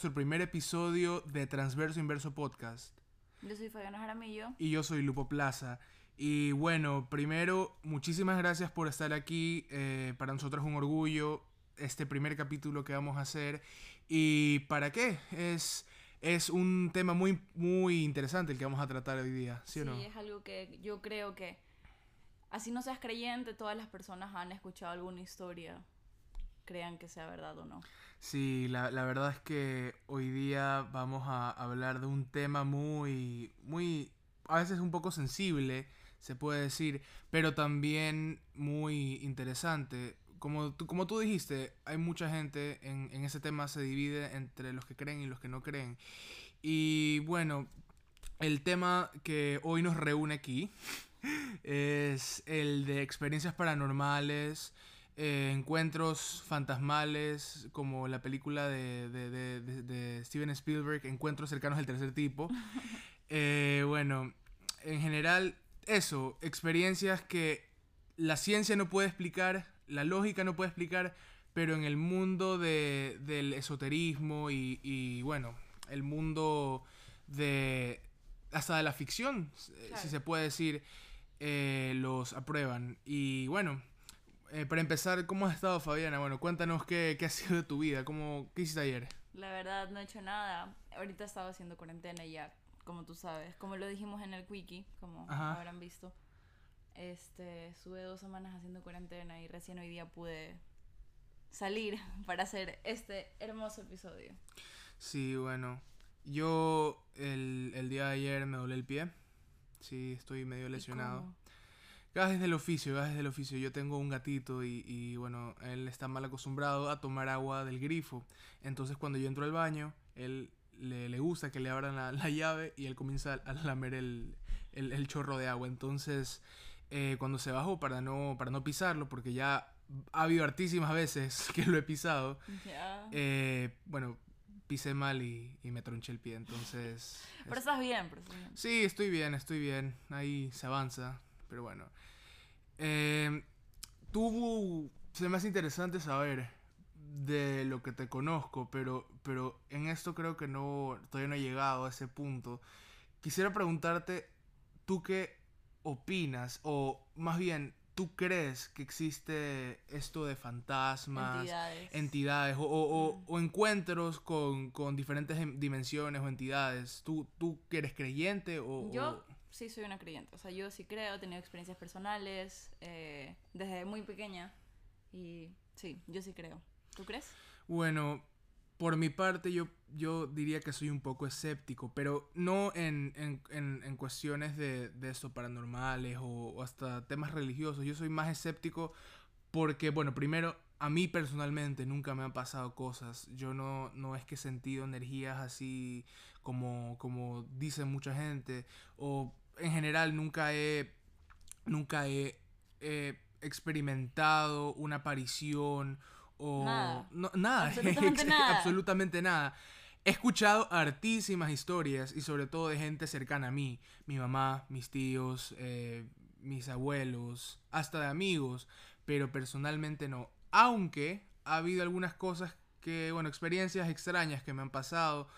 nuestro primer episodio de Transverso Inverso Podcast. Yo soy Fabiana Jaramillo. Y yo soy Lupo Plaza. Y bueno, primero, muchísimas gracias por estar aquí. Eh, para nosotros es un orgullo este primer capítulo que vamos a hacer. ¿Y para qué? Es, es un tema muy, muy interesante el que vamos a tratar hoy día, ¿sí, o no? Sí, es algo que yo creo que, así no seas creyente, todas las personas han escuchado alguna historia crean que sea verdad o no. Sí, la, la, verdad es que hoy día vamos a hablar de un tema muy, muy, a veces un poco sensible, se puede decir, pero también muy interesante. Como tú, como tú dijiste, hay mucha gente en, en ese tema se divide entre los que creen y los que no creen. Y bueno, el tema que hoy nos reúne aquí es el de experiencias paranormales, eh, encuentros fantasmales, como la película de, de, de, Steven Spielberg, Encuentros cercanos del tercer tipo. Eh, bueno, en general, eso, experiencias que la ciencia no puede explicar, la lógica no puede explicar, pero en el mundo del esoterismo y, y, bueno, el mundo de hasta de la ficción, si se puede decir, eh, los aprueban. Y bueno, eh, para empezar, ¿cómo has estado, Fabiana? Bueno, cuéntanos qué, qué ha sido de tu vida, cómo, qué hiciste ayer. La verdad, no he hecho nada. Ahorita he estado haciendo cuarentena ya, como tú sabes. Como lo dijimos en el Quickie, como habrán visto. Este, estuve dos semanas haciendo cuarentena y recién hoy día pude salir para hacer este hermoso episodio. Sí, bueno. Yo el, el día de ayer me doblé el pie. Sí, estoy medio lesionado. Gajes del oficio, gajes del oficio. Yo tengo un gatito y, y, bueno, él está mal acostumbrado a tomar agua del grifo. Entonces cuando yo entro al baño, él le, le gusta que le abran la, la, llave y él comienza a lamer el, el, el chorro de agua. Entonces eh, cuando se bajó para no, para no pisarlo, porque ya ha habido hartísimas veces que lo he pisado, eh, bueno, pisé mal y, y, me tronché el pie. Entonces... pero estás bien, pero estás bien. Sí, estoy bien, estoy bien. Ahí se avanza. Pero bueno. Eh, tú, se me hace interesante saber de lo que te conozco, pero, pero en esto creo que no, todavía no he llegado a ese punto. Quisiera preguntarte, ¿tú qué opinas? O más bien, ¿tú crees que existe esto de fantasmas, entidades, entidades o, o, mm. o, encuentros con, con, diferentes dimensiones o entidades? ¿Tú, tú eres creyente o...? Yo sí soy una creyente. O sea, yo sí creo, he tenido experiencias personales eh, desde muy pequeña. Y sí, yo sí creo. ¿Tú crees? Bueno, por mi parte yo, yo diría que soy un poco escéptico, pero no en, en, en, en cuestiones de, de esto paranormales o, o, hasta temas religiosos. Yo soy más escéptico porque, bueno, primero, a mí personalmente nunca me han pasado cosas. Yo no, no es que he sentido energías así como, como dice mucha gente. O en general nunca he, nunca he, experimentado una aparición o nada, no, nada. Absolutamente nada. absolutamente nada. He escuchado hartísimas historias y sobre todo de gente cercana a mí, mi mamá, mis tíos, eh, mis abuelos, hasta de amigos, pero personalmente no. Aunque ha habido algunas cosas que, bueno, experiencias extrañas que me han pasado.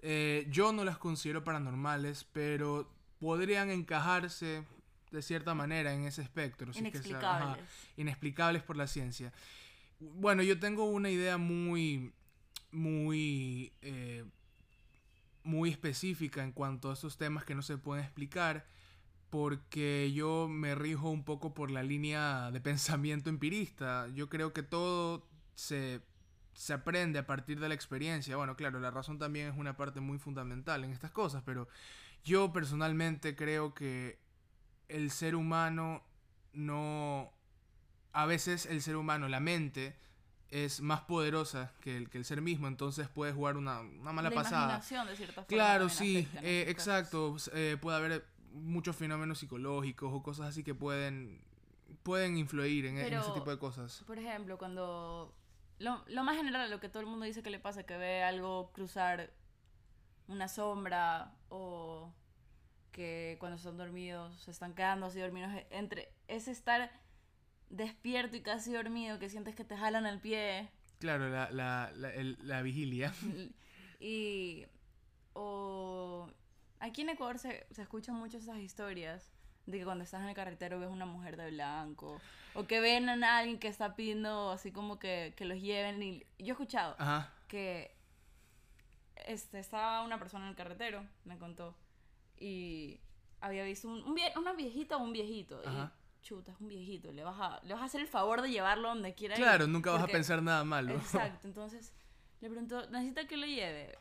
Eh, yo no las considero paranormales, pero podrían encajarse de cierta manera en ese espectro. Inexplicables. que ajá, inexplicables por la ciencia. Bueno, yo tengo una idea muy, muy, eh, muy específica en cuanto a esos temas que no se pueden explicar, porque yo me rijo un poco por la línea de pensamiento empirista. Yo creo que todo se, se aprende a partir de la experiencia. Bueno, claro, la razón también es una parte muy fundamental en estas cosas, pero yo personalmente creo que el ser humano no... A veces el ser humano, la mente, es más poderosa que el, que el ser mismo, entonces puede jugar una, una mala la pasada. De cierta forma, claro, sí, eh, exacto. Eh, puede haber muchos fenómenos psicológicos o cosas así que pueden, pueden influir en, Pero, en ese tipo de cosas. Por ejemplo, cuando... Lo, lo más general, lo que todo el mundo dice que le pasa, que ve algo cruzar una sombra o que cuando están dormidos se están quedando así dormidos entre ese estar despierto y casi dormido que sientes que te jalan el pie claro la, la, la, el, la vigilia Y. O. Aquí en Ecuador se, se escuchan mucho esas historias de que cuando estás en el carretero ves una mujer de blanco. O que ven a alguien que está pidiendo así como que, que los lleven. Y yo he escuchado que este, estaba una persona en el carretero, me contó. Y había visto un, una viejita o un viejito. Y, chuta, es un viejito. Le vas, a, le vas a hacer el favor de llevarlo donde quiera Claro, nunca vas a pensar nada malo. Exacto. Entonces le preguntó, ¿necesita que lo lleve?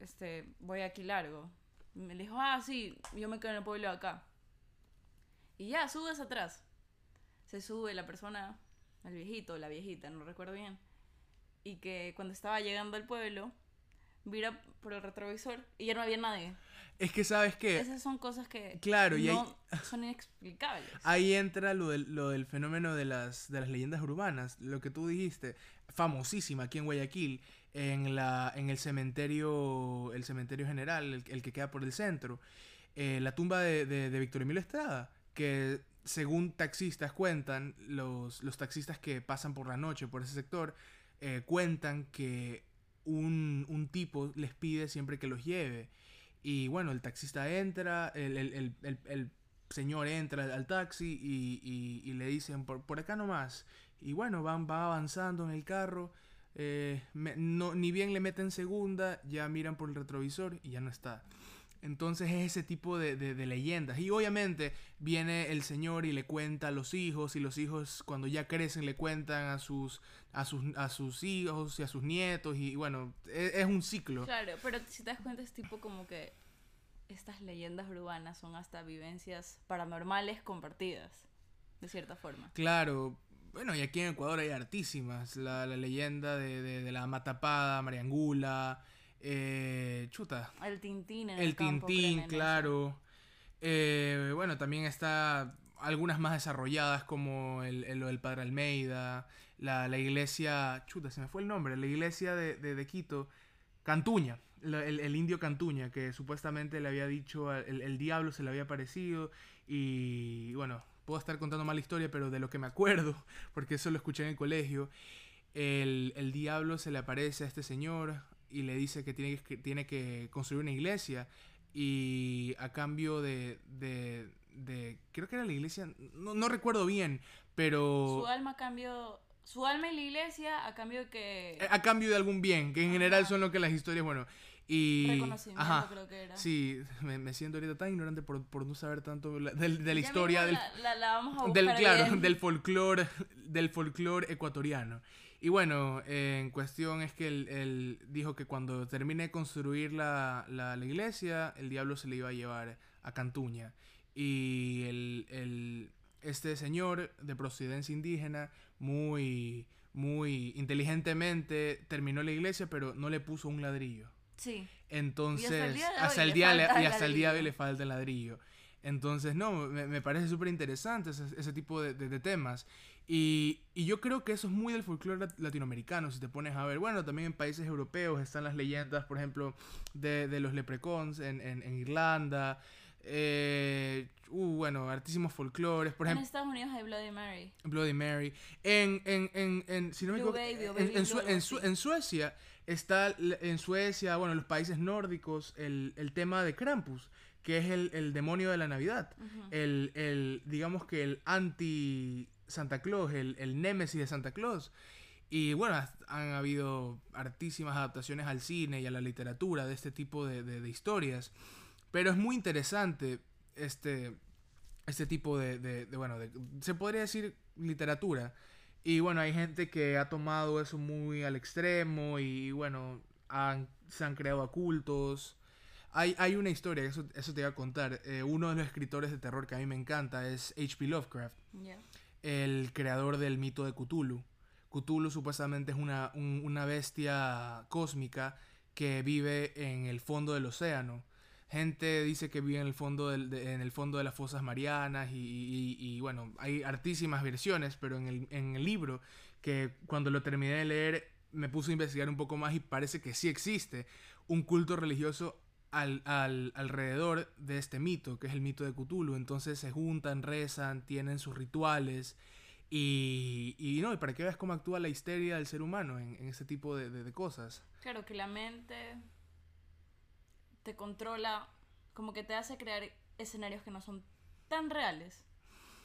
Este, voy aquí largo. Me dijo, ah, sí, yo me quedo en el pueblo acá. Y ya, subes atrás. Se sube la persona, el viejito, la viejita, no recuerdo bien. Y que cuando estaba llegando al pueblo, mira por el retrovisor y ya no había nadie. Es que sabes que... Esas son cosas que claro, y son inexplicables. Ahí entra lo del, lo del fenómeno de las, de las leyendas urbanas, lo que tú dijiste, famosísima aquí en Guayaquil, en, la, en el cementerio el cementerio general, el, que queda por el centro, eh, la tumba de, de, de Víctor Emilio Estrada, que según taxistas cuentan, los, los taxistas que pasan por la noche por ese sector, eh, cuentan que un, un, tipo les pide siempre que los lleve. Y bueno, el taxista entra, el, el, el, el señor entra al taxi y, y, le dicen por, por, acá nomás. Y bueno, van, va avanzando en el carro. Eh, no, ni bien le meten segunda, ya miran por el retrovisor y ya no está. Entonces es ese tipo de, de, leyendas. Y obviamente viene el señor y le cuenta a los hijos y los hijos cuando ya crecen le cuentan a sus, a sus, a sus hijos y a sus nietos y bueno, es, es un ciclo. Claro, pero si te das cuenta es tipo como que estas leyendas urbanas son hasta vivencias paranormales compartidas, de cierta forma. Claro, bueno, y aquí en Ecuador hay artísimas. La, la leyenda de, de, de, la Matapada, Mariangula, eh, chuta. El Tintín en el, el Tintín, claro. Eh, bueno, también está algunas más desarrolladas como el, el, el Padre Almeida, la, la, iglesia, chuta, se me fue el nombre, la iglesia de, de, de Quito, Cantuña, el, el, indio Cantuña, que supuestamente le había dicho, el, el diablo se le había aparecido y bueno, puedo estar contando mal historia, pero de lo que me acuerdo, porque eso lo escuché en el colegio, el, el diablo se le aparece a este señor, y le dice que tiene que, tiene que construir una iglesia y a cambio de, de, de creo que era la iglesia, no, no, recuerdo bien, pero... Su alma cambió, su alma y la iglesia a cambio de que... Eh, a cambio de algún bien, que en general son lo que las historias, bueno... Y, Reconocimiento ajá, creo que era. Sí, me, me, siento ahorita tan ignorante por, por no saber tanto de, de, de la historia del, la, la, vamos a del claro, bien. del folclore del folclore ecuatoriano. Y bueno, eh, en cuestión es que él, él, dijo que cuando termine de construir la, la, la, iglesia, el diablo se le iba a llevar a Cantuña. Y el, el, este señor de procedencia indígena, muy, muy inteligentemente, terminó la iglesia, pero no le puso un ladrillo. Sí. Entonces, hasta el día, de hoy, y hasta el día de hoy le falta el ladrillo. Entonces, no, me, me parece súper interesante ese, ese, tipo de, de, de temas. Y, y, yo creo que eso es muy del folclore latinoamericano, si te pones a ver. Bueno, también en países europeos están las leyendas, por ejemplo, de, de los leprecons en, en, en Irlanda. Eh, uh, bueno, artísimos folclores. Por ejemplo, en Estados Unidos hay Bloody Mary. Bloody Mary. En, en, en, en si no me equivoco, en, en, Su, en, Su, en, Suecia está, en Suecia, bueno, en los países nórdicos, el, el tema de Krampus que es el, el demonio de la Navidad. Uh -huh. el, el, digamos que el anti Santa Claus, el, el némesis de Santa Claus. Y bueno, han habido hartísimas adaptaciones al cine y a la literatura de este tipo de, de, historias. Pero es muy interesante este, este tipo de, de bueno, se podría decir literatura. Y bueno, hay gente que ha tomado eso muy al extremo y bueno, han, se han creado cultos. Hay, hay una historia, eso, eso te iba a contar. Eh, uno de los escritores de terror que a mí me encanta es H.P. Lovecraft. Yeah. El creador del mito de Cthulhu. Cthulhu supuestamente es una, un, una bestia cósmica que vive en el fondo del océano. Gente dice que vive en el fondo, del, de, en el fondo de las fosas marianas y, y, y, bueno, hay hartísimas versiones, pero en el, en el libro que cuando lo terminé de leer me puse a investigar un poco más y parece que sí existe un culto religioso al, al, alrededor de este mito, que es el mito de Cthulhu. Entonces se juntan, rezan, tienen sus rituales Y, y no, y para que veas cómo actúa la histeria del ser humano en, en este tipo de, de, cosas. Claro, que la mente te controla, como que te hace crear escenarios que no son tan reales,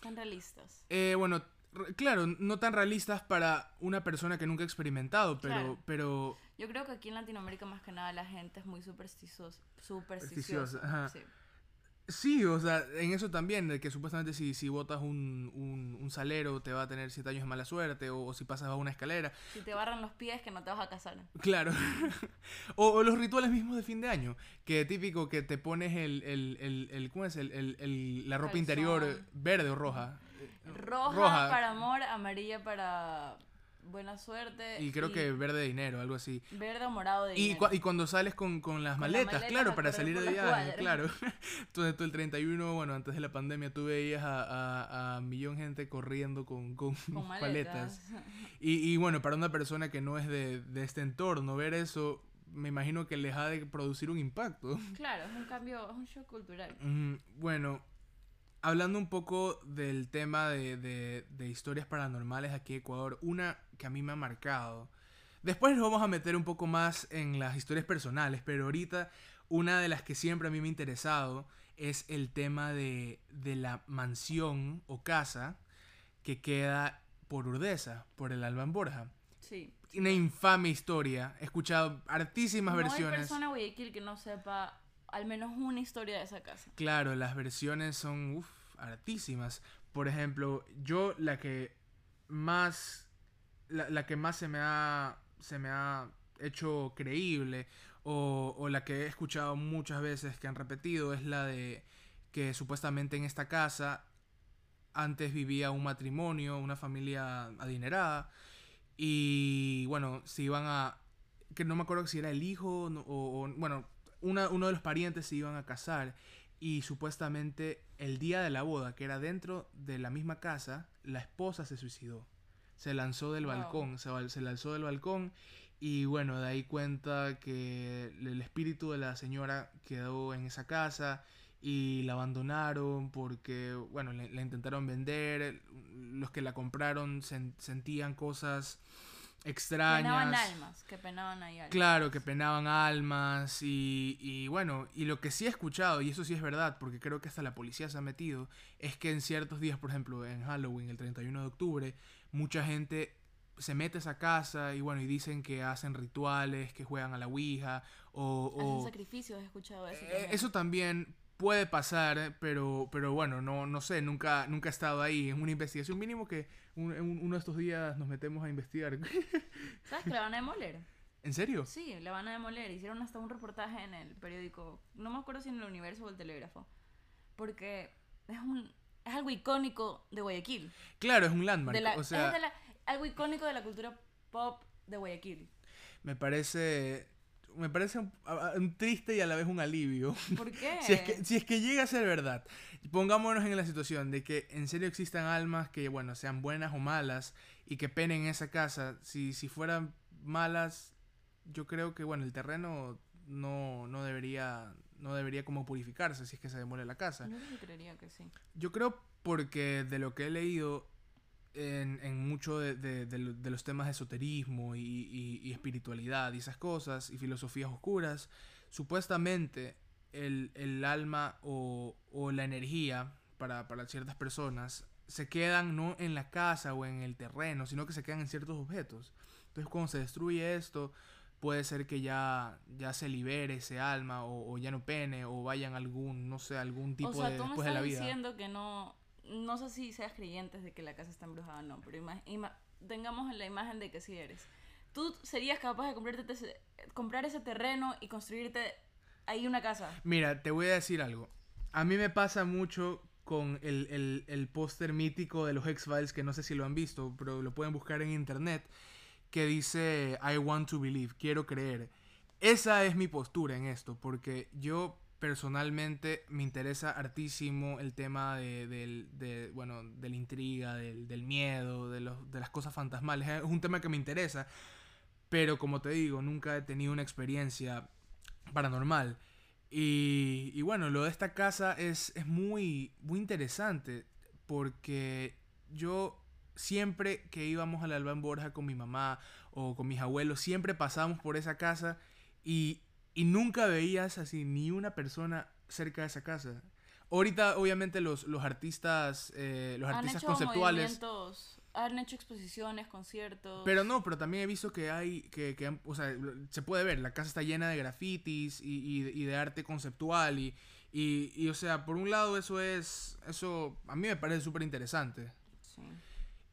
tan realistas. Eh, bueno, claro, no tan realistas para una persona que nunca ha experimentado, pero, pero... Yo creo que aquí en Latinoamérica más que nada la gente es muy supersticiosa. supersticiosa. Sí. Sí, o sea, en eso también, de que supuestamente si, si botas un, un, salero te va a tener siete años de mala suerte, o, si pasas a una escalera. Si te barran los pies, que no te vas a casar. Claro. o, los rituales mismos de fin de año, que típico que te pones el, el, el, el ¿cómo es? El, el la ropa interior verde o roja. Roja. para amor, amarilla para buena suerte. Y creo que verde dinero, algo así. Verde o morado de y y cuando sales con, con las maletas, claro, para salir de viaje, claro. Entonces tú el 31, bueno, antes de la pandemia, tú veías a, a, a millón gente corriendo con, con, maletas. Y, y bueno, para una persona que no es de, de este entorno, ver eso me imagino que les ha de producir un impacto. Claro, es un cambio, es un shock cultural. bueno, hablando un poco del tema de, de, historias paranormales aquí en Ecuador, una que a mí me ha marcado. Después nos vamos a meter un poco más en las historias personales, pero ahorita una de las que siempre a mí me ha interesado es el tema de, de la mansión o casa que queda por Urdesa, por el Alban Borja. Sí. Una infame historia. He escuchado hartísimas versiones. No hay persona Guayaquil que no sepa al menos una historia de esa casa. Claro, las versiones son uf, hartísimas. Por ejemplo, yo la que más la, que más se me ha se me ha hecho creíble o, o, la que he escuchado muchas veces que han repetido es la de que supuestamente en esta casa antes vivía un matrimonio, una familia adinerada y bueno, se iban a que no me acuerdo si era el hijo o, o bueno, uno de los parientes se iban a casar y supuestamente el día de la boda, que era dentro de la misma casa, la esposa se suicidó. Se lanzó del balcón, se, se lanzó del balcón y bueno, de ahí cuenta que el espíritu de la señora quedó en esa casa y la abandonaron porque, bueno, la intentaron vender, los que la compraron sentían cosas extrañas. Penaban almas, que penaban ahí almas. Claro, que penaban almas y, y, bueno, y lo que sí he escuchado, y eso sí es verdad, porque creo que hasta la policía se ha metido, es que en ciertos días, por ejemplo, en Halloween, el 31 de octubre, mucha gente se mete a esa casa y bueno, y dicen que hacen rituales, que juegan a la Ouija o... Hacen sacrificios, he escuchado eso. Eh, eso también puede pasar, pero, pero bueno, no, no sé, nunca, nunca he estado ahí. Es una investigación mínimo que uno de estos días nos metemos a investigar. ¿Sabes que la van a demoler? ¿En serio? Sí, la van a demoler. Hicieron hasta un reportaje en el periódico, no me acuerdo si en el Universo o el Telégrafo, porque es un es algo icónico de Guayaquil. Claro, es un landmark. o sea, es algo icónico de la cultura pop de Guayaquil. Me parece me parece un, triste y a la vez un alivio. ¿Por qué? si, es que, si es que llega a ser verdad. Pongámonos en la situación de que en serio existan almas que, bueno, sean buenas o malas y que penen en esa casa. Si, si fueran malas, yo creo que, bueno, el terreno no, no debería no debería como purificarse si es que se demole la casa. Yo creería que sí. Yo creo porque de lo que he leído en, en mucho de, de, de, los temas de esoterismo y, y, espiritualidad y esas cosas y filosofías oscuras, supuestamente el, el alma o, o, la energía para, para ciertas personas se quedan no en la casa o en el terreno, sino que se quedan en ciertos objetos. Entonces cuando se destruye esto, puede ser que ya, ya se libere ese alma o, o ya no pene o vayan algún, no sé, algún tipo de después de la vida. diciendo que no no sé si seas creyente de que la casa está embrujada o no, pero tengamos la imagen de que sí eres. ¿Tú serías capaz de comprarte comprar ese terreno y construirte ahí una casa? Mira, te voy a decir algo. A mí me pasa mucho con el, el, el póster mítico de los X-Files, que no sé si lo han visto, pero lo pueden buscar en internet, que dice I want to believe, quiero creer. Esa es mi postura en esto, porque yo personalmente me interesa hartísimo el tema de, de, bueno, de la intriga, del, del miedo, de, los, de las cosas fantasmales. Es un tema que me interesa, pero como te digo, nunca he tenido una experiencia paranormal. Y, y bueno, lo de esta casa es, es muy, muy interesante porque yo siempre que íbamos al Alba en Borja con mi mamá o con mis abuelos, siempre pasábamos por esa casa y, y nunca veías así ni una persona cerca de esa casa. Ahorita, obviamente, los, los artistas, eh, los artistas conceptuales. Han hecho exposiciones, conciertos. Pero no, pero también he visto que hay, que, que o sea, se puede ver, la casa está llena de grafitis y, y, de arte conceptual y, y, y, o sea, por un lado eso es, eso a mí me parece súper interesante. Sí.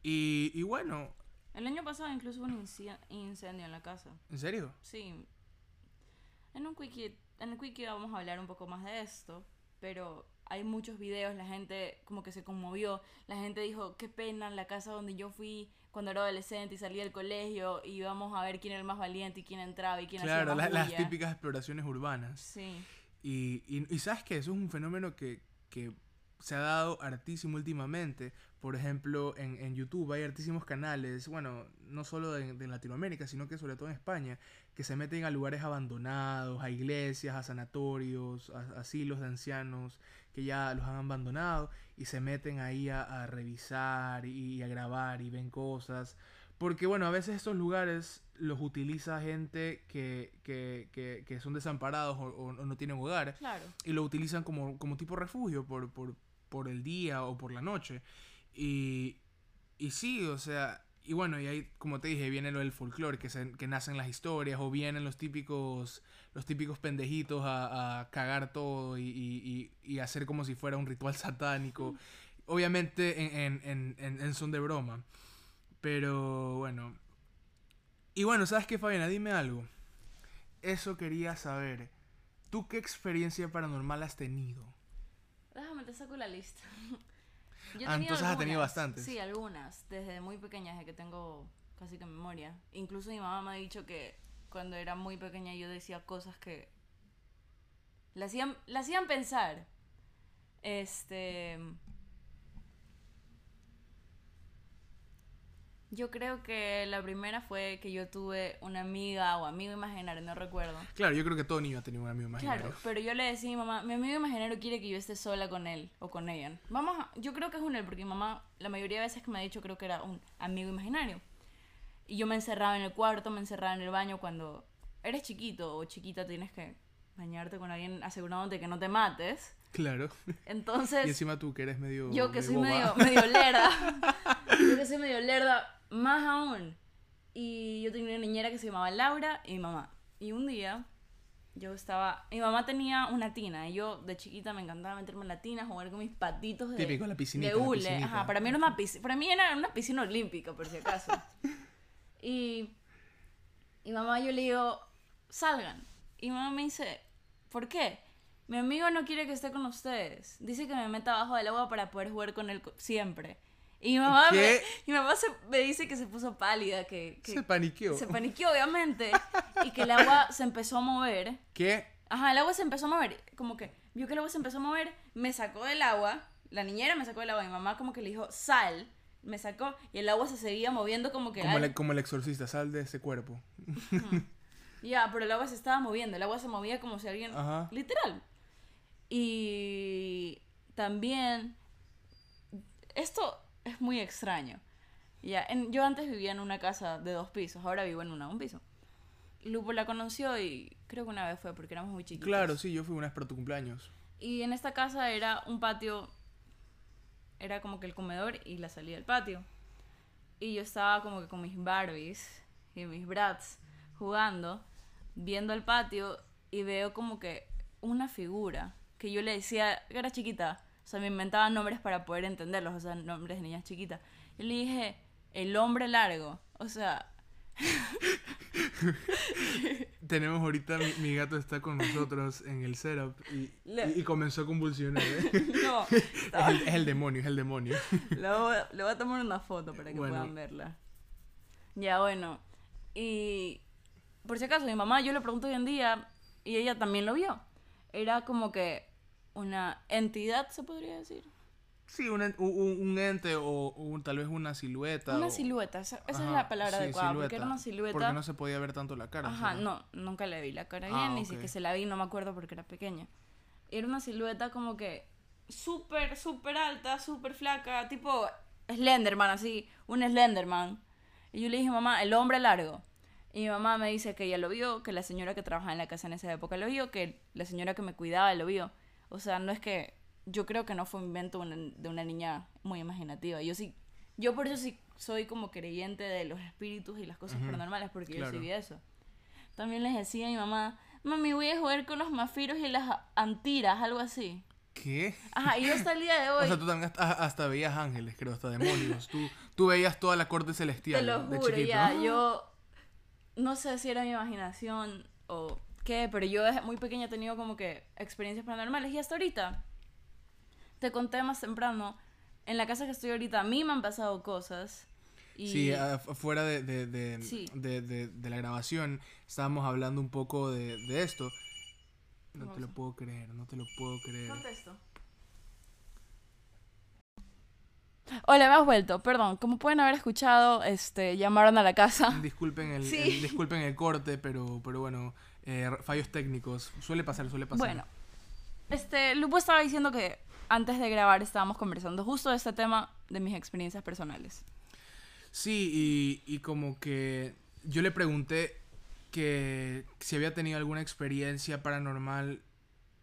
Y, y bueno. El año pasado incluso hubo un incendio en la casa. ¿En serio? Sí. En un quickie, en el quickie vamos a hablar un poco más de esto, pero hay muchos videos, la gente como que se conmovió, la gente dijo, qué pena, la casa donde yo fui cuando era adolescente y salí del colegio y íbamos a ver quién era el más valiente y quién entraba y quién claro, hacía más las típicas exploraciones urbanas. Sí. Y, y, sabes que eso es un fenómeno que, que se ha dado hartísimo últimamente. Por ejemplo, en, en YouTube hay hartísimos canales, bueno, no solo de, de, Latinoamérica, sino que sobre todo en España, que se meten a lugares abandonados, a iglesias, a sanatorios, a asilos de ancianos, que ya los han abandonado y se meten ahí a, revisar y, a grabar y ven cosas. Porque bueno, a veces estos lugares los utiliza gente que, que, que, que son desamparados o, no tienen hogar. Y lo utilizan como, como tipo refugio por, por, por el día o por la noche. Y, y sí, o sea, y bueno, y ahí, como te dije, viene lo del folclore, que, se, que nacen las historias, o vienen los típicos, los típicos pendejitos a, cagar todo y, hacer como si fuera un ritual satánico. Obviamente en, en, en, en, son de broma. Pero bueno. Y bueno, ¿sabes qué, Fabiana? Dime algo. Eso quería saber. ¿Tú qué experiencia paranormal has tenido? Déjame, te saco la lista. ah, entonces has tenido bastantes. Sí, algunas, desde muy pequeñas, de que tengo casi que memoria. Incluso mi mamá me ha dicho que cuando era muy pequeña yo decía cosas que la hacían, la hacían pensar. Este Yo creo que la primera fue que yo tuve una amiga o amigo imaginario, no recuerdo. Claro, yo creo que todo niño ha tenido un amigo imaginario. Claro, pero yo le decía a mi mamá, mi amigo imaginario quiere que yo esté sola con él o con ella. Vamos, yo creo que es un él, porque mi mamá la mayoría de veces que me ha dicho creo que era un amigo imaginario. Y yo me encerraba en el cuarto, me encerraba en el baño cuando eres chiquito o chiquita tienes que bañarte con alguien asegurándote que no te mates. Claro. Entonces... Y encima tú que eres medio... Yo que soy medio, medio lerda. yo que soy medio lerda más aún. Y yo tenía una niñera que se llamaba Laura y mi mamá. Y un día yo estaba. Mi mamá tenía una tina y yo de chiquita me encantaba meterme en la tina, jugar con mis patitos de. Típico, la De hule. Ajá, para mí, era una piscina, para mí era una piscina olímpica, por si acaso. y. Y mamá, yo le digo, salgan. Y mamá me dice, ¿por qué? Mi amigo no quiere que esté con ustedes. Dice que me meta abajo del agua para poder jugar con él siempre. Y mi mamá, me, mi mamá se, me dice que se puso pálida, que, Se paniqueó. Se paniqueó, obviamente. y que el agua se empezó a mover. ¿Qué? Ajá, el agua se empezó a mover. Como que vio que el agua se empezó a mover, me sacó del agua. La niñera me sacó del agua. Mi mamá como que le dijo, sal. Me sacó y el agua se seguía moviendo como que... Como, el, como el exorcista, sal de ese cuerpo. Ya, pero el agua se estaba moviendo. El agua se movía como si alguien... Ajá. Literal. Y también... Esto es muy extraño. Ya, yo antes vivía en una casa de dos pisos, ahora vivo en una de un piso. Lupo la conoció y creo que una vez fue porque éramos muy chiquitos. Claro, sí, yo fui una vez para tu cumpleaños. Y en esta casa era un patio, era como que el comedor y la salida del patio. Y yo estaba como que con mis Barbies y mis Brats jugando, viendo el patio y veo como que una figura que yo le decía, era chiquita, sea, me inventaba nombres para poder entenderlos, o sea, nombres de niñas chiquitas. Y le dije, el hombre largo. O sea... Tenemos ahorita, mi, gato está con nosotros en el setup y, y, comenzó a convulsionar. ¿eh? No, es el, demonio, es el demonio. Le voy, le voy a tomar una foto para que puedan verla. Ya, bueno. Y por si acaso, mi mamá, yo le pregunto hoy en día y ella también lo vio. Era como que una entidad, se podría decir. Sí, un, un, ente o tal vez una silueta. Una silueta, esa, es la palabra adecuada, porque era una silueta. Porque no se podía ver tanto la cara. Ajá, no, nunca le vi la cara bien, ah, ni si que se la vi, no me acuerdo porque era pequeña. Era una silueta como que súper, súper alta, súper flaca, tipo Slenderman, así, un Slenderman. Y yo le dije, mamá, el hombre largo. Y mi mamá me dice que ella lo vio, que la señora que trabajaba en la casa en esa época lo vio, que la señora que me cuidaba lo vio. O sea, no es que yo creo que no fue un invento de una niña muy imaginativa. Yo sí, yo por eso sí soy como creyente de los espíritus y las cosas paranormales, porque yo sí vi eso. También les decía a mi mamá, mami, voy a jugar con los mafiros y las antiras, algo así. ¿Qué? Ajá, y yo hasta el día de hoy. o sea, tú también hasta, veías ángeles, creo, hasta demonios. tú, tú veías toda la corte celestial. Te lo juro, ya. Yo no sé si era mi imaginación o qué, pero yo desde muy pequeña he tenido como que experiencias paranormales. Y hasta ahorita, te conté más temprano, en la casa que estoy ahorita, a mí me han pasado cosas. Y... Sí, afuera de, de, de, de, la grabación estábamos hablando un poco de, esto. No te lo puedo creer, no te lo puedo creer. Contesto. Hola, me has vuelto. Perdón, como pueden haber escuchado, este, llamaron a la casa. Disculpen el, disculpen el corte, pero, pero bueno, eh, fallos técnicos. Suele pasar, suele pasar. Bueno, este, Lupo estaba diciendo que antes de grabar estábamos conversando justo de este tema de mis experiencias personales. Sí, y, y como que yo le pregunté que si había tenido alguna experiencia paranormal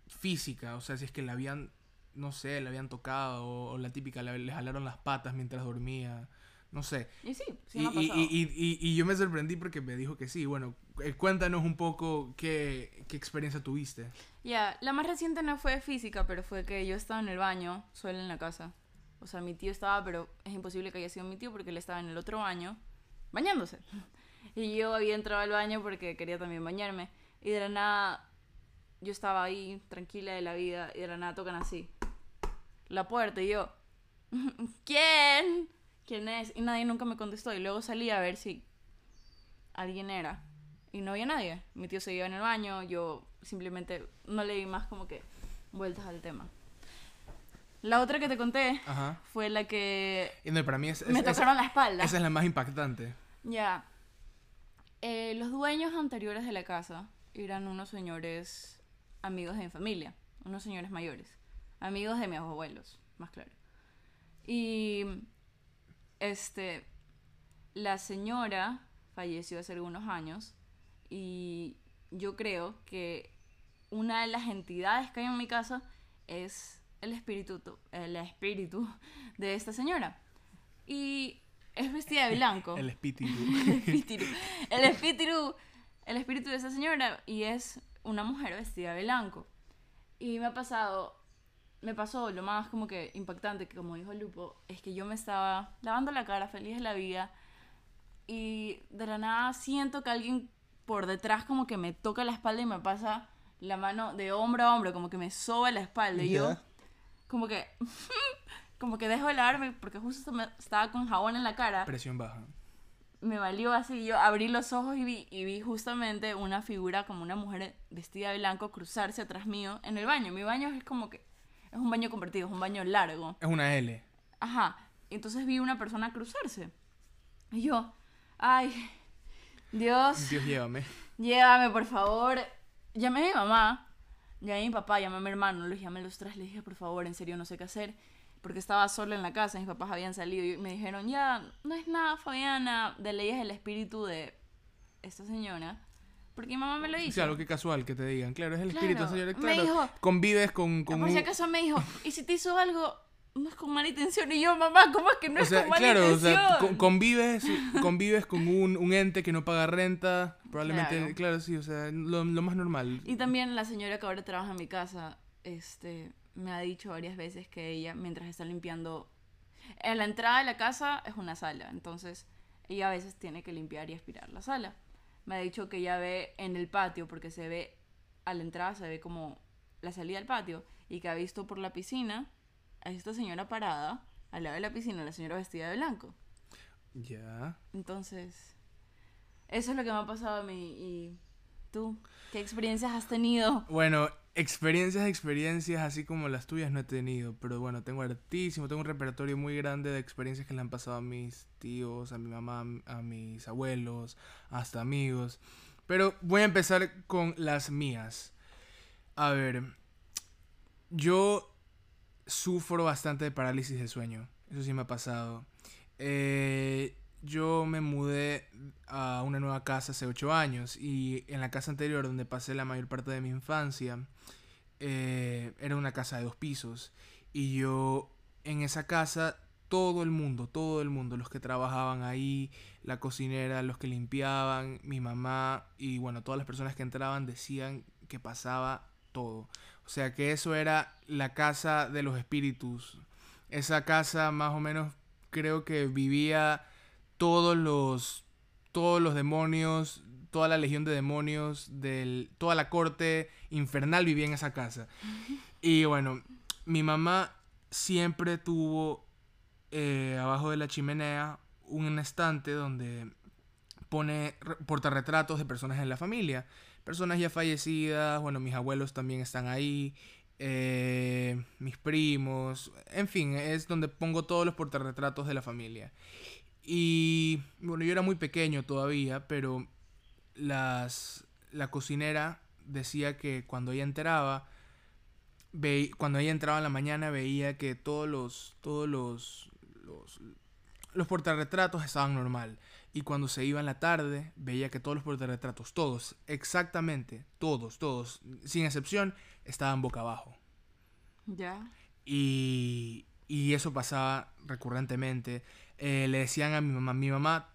física, o sea, si es que la habían no sé, le habían tocado o, la típica, le, jalaron las patas mientras dormía, no sé. Y sí, sí y, me ha pasado. Y, yo me sorprendí porque me dijo que sí. Bueno, eh, cuéntanos un poco qué, qué experiencia tuviste. Ya, la más reciente no fue física, pero fue que yo estaba en el baño, sola en la casa. O sea, mi tío estaba, pero es imposible que haya sido mi tío porque él estaba en el otro baño, bañándose. Y yo había entrado al baño porque quería también bañarme. Y de la nada, yo estaba ahí, tranquila de la vida, y de la nada tocan así la puerta y yo, ¿quién? ¿Quién es? Y nadie nunca me contestó. Y luego salí a ver si alguien era. Y no había nadie. Mi tío seguía en el baño. Yo simplemente no le di más como que vueltas al tema. La otra que te conté fue la que... no, para mí es, me tocaron la espalda. Esa es la más impactante. Ya. Eh, los dueños anteriores de la casa eran unos señores amigos de mi familia. Unos señores mayores amigos de mis abuelos, más claro. Y este, la señora falleció hace algunos años y yo creo que una de las entidades que hay en mi casa es el espíritu, el espíritu de esta señora. Y es vestida de blanco. el espíritu. el espíritu. El espíritu. El espíritu de esa señora y es una mujer vestida de blanco. Y me ha pasado me pasó lo más como que impactante, que como dijo Lupo, es que yo me estaba lavando la cara, feliz de la vida, y de la nada siento que alguien por detrás como que me toca la espalda y me pasa la mano de hombro a hombro, como que me soba la espalda. Y yo, como que, como que dejo de lavarme porque justo estaba con jabón en la cara. Presión baja. Me valió así, yo abrí los ojos y vi, y vi justamente una figura como una mujer vestida de blanco cruzarse atrás mío en el baño. Mi baño es como que es un baño convertido, es un baño largo. Es una L. Ajá. Entonces vi una persona cruzarse. Y yo, ay, Dios. Dios, llévame. Llévame, por favor. Llamé a mi mamá, llamé a mi papá, llamé a mi hermano, les llamé a los tres, les dije, por favor, en serio, no sé qué hacer. Porque estaba sola en la casa, mis papás habían salido y me dijeron, ya, no es nada, Fabiana, de ley es el espíritu de esta señora. Porque mi mamá me lo dijo. Sí, algo que casual que te digan. Claro, es el espíritu, señor. Claro, me dijo, convives con, con Por si acaso me dijo, ¿y si te hizo algo? No es con mala intención. Y yo, mamá, ¿cómo es que no es con mala claro, intención? Claro, o sea, convives, convives con un, un, ente que no paga renta. Probablemente, claro, sí, o sea, lo, lo, más normal. Y también la señora que ahora trabaja en mi casa, este, me ha dicho varias veces que ella, mientras está limpiando... En la entrada de la casa es una sala, entonces ella a veces tiene que limpiar y aspirar la sala me ha dicho que ya ve en el patio, porque se ve a la entrada, se ve como la salida del patio, y que ha visto por la piscina a esta señora parada al lado de la piscina, la señora vestida de blanco. Ya. Entonces, eso es lo que me ha pasado a mí. ¿Y tú? ¿Qué experiencias has tenido? Bueno, experiencias, experiencias así como las tuyas no he tenido, pero bueno, tengo hartísimo, tengo un repertorio muy grande de experiencias que le han pasado a mis tíos, a mi mamá, a mis abuelos, hasta amigos. Pero voy a empezar con las mías. A ver, yo sufro bastante de parálisis de sueño, eso sí me ha pasado. eh, yo me mudé a una nueva casa hace ocho años y en la casa anterior donde pasé la mayor parte de mi infancia eh, era una casa de dos pisos y yo en esa casa todo el mundo, todo el mundo, los que trabajaban ahí, la cocinera, los que limpiaban, mi mamá y bueno, todas las personas que entraban decían que pasaba todo. O sea que eso era la casa de los espíritus. Esa casa más o menos creo que vivía todos los todos los demonios, toda la legión de demonios, del, toda la corte infernal vivía en esa casa. Y bueno, mi mamá siempre tuvo eh, abajo de la chimenea un estante donde pone portarretratos de personas en la familia. Personas ya fallecidas, bueno, mis abuelos también están ahí, eh, mis primos, en fin, es donde pongo todos los portarretratos de la familia. Y bueno, yo era muy pequeño todavía, pero las, la cocinera decía que cuando ella entraba, ve, cuando ella entraba en la mañana veía que todos los, todos los, los, los portarretratos estaban normal. Y cuando se iba en la tarde, veía que todos los portarretratos, todos, exactamente, todos, todos, sin excepción, estaban boca abajo. Ya. Y, y eso pasaba recurrentemente. Eh, le decían a mi mamá, mi mamá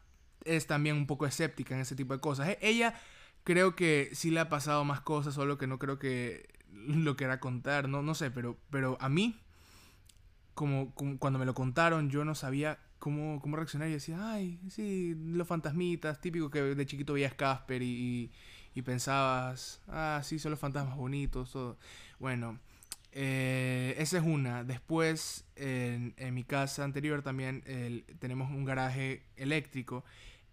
es también un poco escéptica en ese tipo de cosas. E, ella creo que sí le ha pasado más cosas, solo que no creo que lo quiera contar, no, no sé, pero, pero a mí, como, cuando me lo contaron, yo no sabía cómo, cómo reaccionar. Y decía, ay, sí, los fantasmitas, típico que de chiquito veías Casper y, y, pensabas, ah, sí, son los fantasmas bonitos, todo. Bueno, eh, esa es una. Después, en, mi casa anterior también tenemos un garaje eléctrico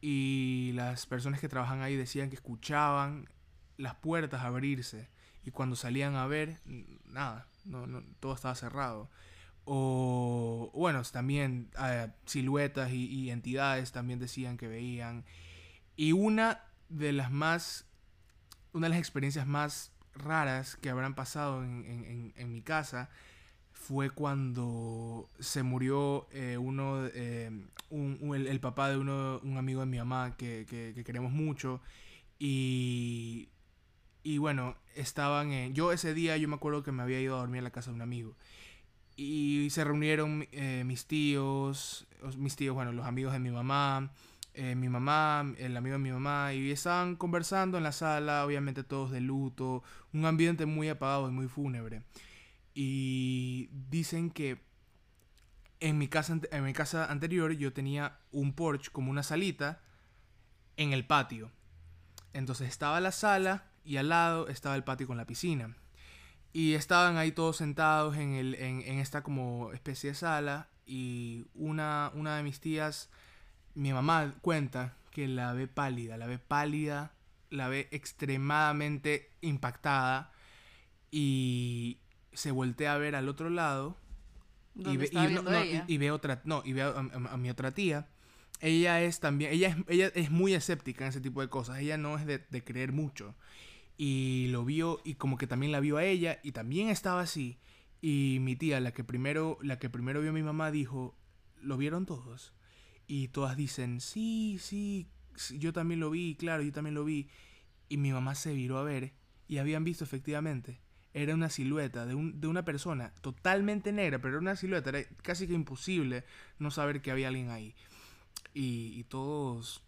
y las personas que trabajan ahí decían que escuchaban las puertas abrirse y cuando salían a ver, nada, no, todo estaba cerrado. O bueno, también eh, siluetas y entidades también decían que veían. Y una de las más, una de las experiencias más raras que habrán pasado en, mi casa fue cuando se murió eh, uno, eh, el, papá de uno, un amigo de mi mamá que, queremos mucho. Y, y bueno, estaban en... Yo ese día yo me acuerdo que me había ido a dormir en la casa de un amigo. Y se reunieron eh, mis tíos, mis tíos, bueno, los amigos de mi mamá, eh, mi mamá, el amigo de mi mamá, y estaban conversando en la sala, obviamente todos de luto, un ambiente muy apagado y muy fúnebre. Y dicen que en mi casa, en mi casa anterior yo tenía un porche como una salita en el patio. Entonces estaba la sala y al lado estaba el patio con la piscina. Y estaban ahí todos sentados en, el, en, en esta como especie de sala y una, una de mis tías mi mamá cuenta que la ve pálida, la ve pálida, la ve extremadamente impactada y se voltea a ver al otro lado y ve, y, otra no y ve a, mi otra tía. Ella es también ella es, ella es muy escéptica en ese tipo de cosas. Ella no es de, de creer mucho. Y lo vio y como que también la vio a ella y también estaba así. Y mi tía la que primero la que primero vio a mi mamá dijo lo vieron todos y todas dicen, sí, sí, yo también lo vi, claro, yo también lo vi. Y mi mamá se viró a ver y habían visto efectivamente. Era una silueta de, un, de una persona totalmente negra, pero era una silueta, era casi que imposible no saber que había alguien ahí. Y, todos,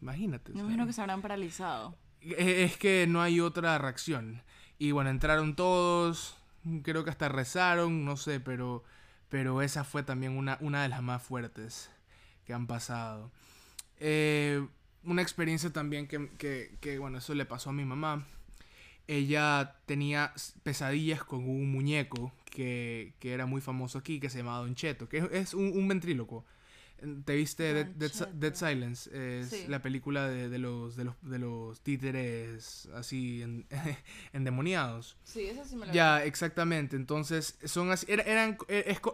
imagínate. Me imagino que se habrán paralizado. E, es que no hay otra reacción. Y bueno, entraron todos, creo que hasta rezaron, no sé, pero, pero esa fue también una, una de las más fuertes que han pasado. Eh, una experiencia también que, que, bueno, eso le pasó a mi mamá. Ella tenía pesadillas con un muñeco que, que era muy famoso aquí, que se llamaba Don Cheto, que es un, un ventríloco. ¿Te viste Dead, Silence? Es la película de, de, los, de, los, de los títeres así en, endemoniados. Sí, esa sí me la Ya, exactamente. Entonces, son así, era, eran,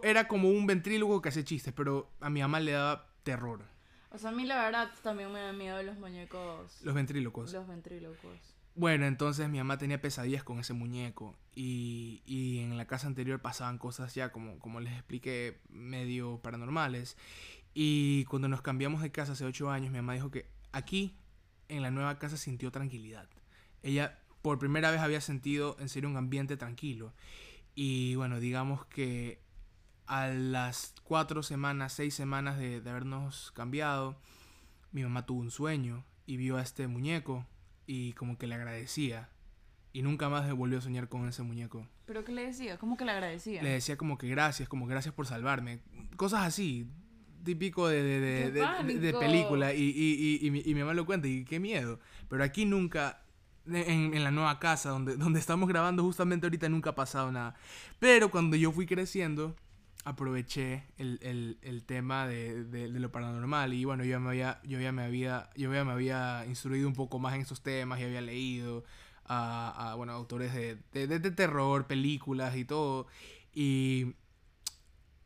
era como un ventrílogo que hace chistes, pero a mi mamá le daba terror. O sea, a mí la verdad también me da miedo los muñecos. Los ventrílocos. Los ventrílocos. Bueno, entonces mi mamá tenía pesadillas con ese muñeco y, y, en la casa anterior pasaban cosas ya como, como les expliqué, medio paranormales. Y cuando nos cambiamos de casa hace ocho años, mi mamá dijo que aquí, en la nueva casa, sintió tranquilidad. Ella por primera vez había sentido en serio un ambiente tranquilo. Y bueno, digamos que a las cuatro semanas, seis semanas de, de habernos cambiado, mi mamá tuvo un sueño y vio a este muñeco y como que le agradecía. Y nunca más volvió a soñar con ese muñeco. ¿Pero qué le decía? ¿Cómo que le agradecía? Le decía como que gracias, como gracias por salvarme. Cosas así, típico de, de, de, película. Y, y, y, mi, y, mi, mamá lo cuenta y qué miedo. Pero aquí nunca, en, en, la nueva casa donde, donde estamos grabando justamente ahorita, nunca ha pasado nada. Pero cuando yo fui creciendo, aproveché el, el, el tema de, de, lo paranormal y bueno, yo ya me había, yo ya me había, yo ya me había instruido un poco más en estos temas y había leído a, a bueno, autores de, de, terror, películas y todo. Y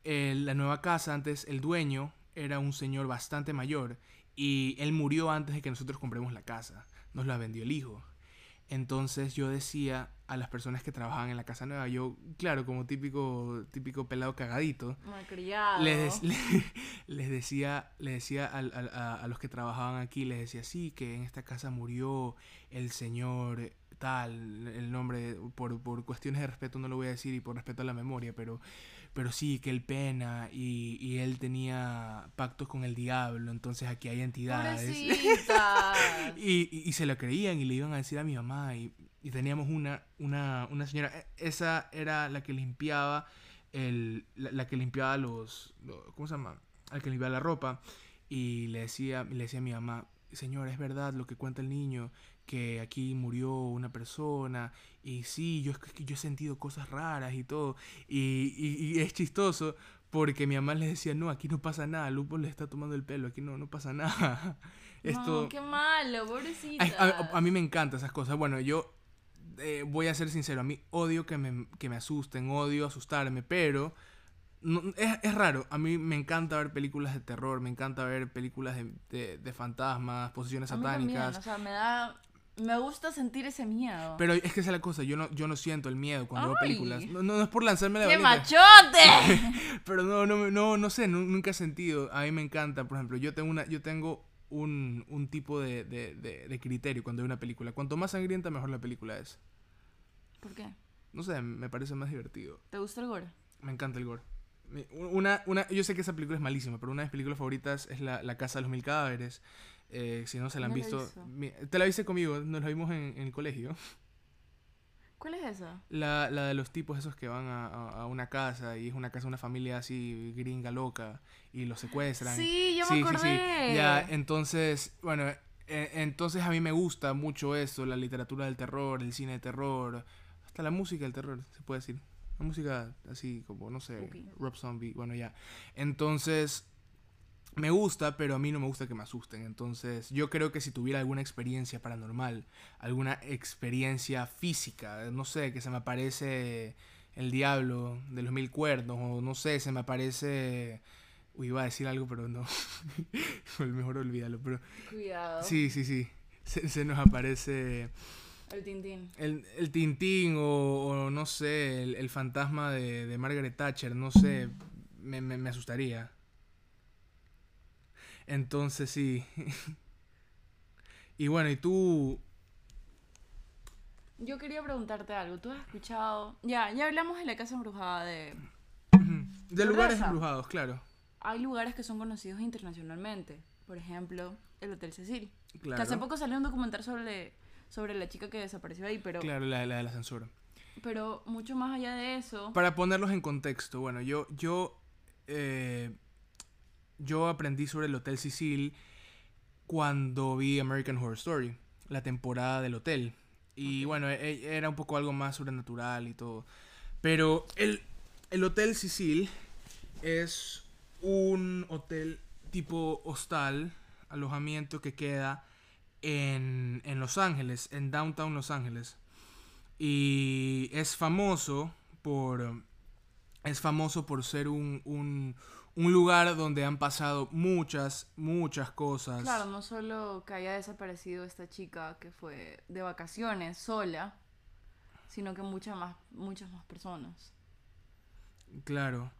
la nueva casa, antes el dueño era un señor bastante mayor y él murió antes de que nosotros compremos la casa. Nos la vendió el hijo. Entonces yo decía a las personas que trabajaban en la casa nueva, yo, claro, como típico, típico pelado cagadito, les, les, decía, les decía a, a, los que trabajaban aquí, les decía, sí, que en esta casa murió el señor tal, el nombre, por, por cuestiones de respeto no lo voy a decir y por respeto a la memoria, pero pero sí, que él pena y, y, él tenía pactos con el diablo, entonces aquí hay entidades. y, y, y, se lo creían y le iban a decir a mi mamá y, y teníamos una, una, una señora, e, esa era la que limpiaba el, la, que limpiaba los, ¿cómo se llama? La que limpiaba la ropa y le decía, le decía a mi mamá, señora, es verdad lo que cuenta el niño, que aquí murió una persona y sí, yo, yo he sentido cosas raras y todo. Y, y, es chistoso porque mi mamá le decía, no, aquí no pasa nada, Lupo le está tomando el pelo, aquí no, no pasa nada. Esto... No, qué malo, pobrecita. A, a, mí me encantan esas cosas. Bueno, yo eh, voy a ser sincero, a mí odio que me, que me asusten, odio asustarme, pero... No, es, es, raro, a mí me encanta ver películas de terror, me encanta ver películas de, de, de fantasmas, posiciones satánicas. o sea, me da me gusta sentir ese miedo. Pero es que esa es la cosa, yo no, yo no siento el miedo cuando veo películas. No, no, es por lanzarme la ¡Qué machote! Pero no, no, no, no sé, nunca he sentido. A mí me encanta, por ejemplo, yo tengo una, yo tengo un, un tipo de, de, de, criterio cuando veo una película. Cuanto más sangrienta, mejor la película es. ¿Por qué? No sé, me parece más divertido. ¿Te gusta el gore? Me encanta el gore. Una, una, yo sé que esa película es malísima, pero una de mis películas favoritas es La, la Casa de los Mil Cadáveres. Eh, si no se la han visto. te la viste conmigo, nos la vimos en, el colegio. ¿Cuál es esa? La, la de los tipos esos que van a, a, una casa y es una casa de una familia así gringa loca y los secuestran. Sí, yo me acordé. Sí, Ya, entonces, bueno, e, entonces a mí me gusta mucho eso, la literatura del terror, el cine de terror, hasta la música del terror, se puede decir. La música así como, no sé, Rob Zombie, bueno, ya. Entonces, me gusta, pero a mí no me gusta que me asusten. Entonces, yo creo que si tuviera alguna experiencia paranormal, alguna experiencia física, no sé, que se me aparece el diablo de los mil cuernos, o no sé, se me aparece. Uy, iba a decir algo, pero no. mejor olvídalo, pero. Cuidado. Sí, sí, sí. Se, nos aparece. El Tintín. El, el Tintín, o, no sé, el, fantasma de, de, Margaret Thatcher, no sé. me, me asustaría. Entonces sí. y bueno, y tú... Yo quería preguntarte algo. ¿Tú has escuchado... Ya, ya hablamos de la casa embrujada de... De lugares embrujados, claro. Hay lugares que son conocidos internacionalmente. Por ejemplo, el Hotel Cecil. Claro. Que hace poco salió un documental sobre, sobre la chica que desapareció ahí, pero... Claro, la, la de la censura. Pero mucho más allá de eso... Para ponerlos en contexto, bueno, yo... yo eh, yo aprendí sobre el Hotel Cecil cuando vi American Horror Story, la temporada del hotel. Y bueno, e, e, era un poco algo más sobrenatural y todo. Pero el, el Hotel Cecil es un hotel tipo hostal, alojamiento que queda en, en Los Ángeles, en Downtown Los Ángeles. Y es famoso por. Es famoso por ser un, un, un lugar donde han pasado muchas, muchas cosas. Claro, no solo que haya desaparecido esta chica que fue de vacaciones sola, sino que muchas más, muchas más personas. Claro.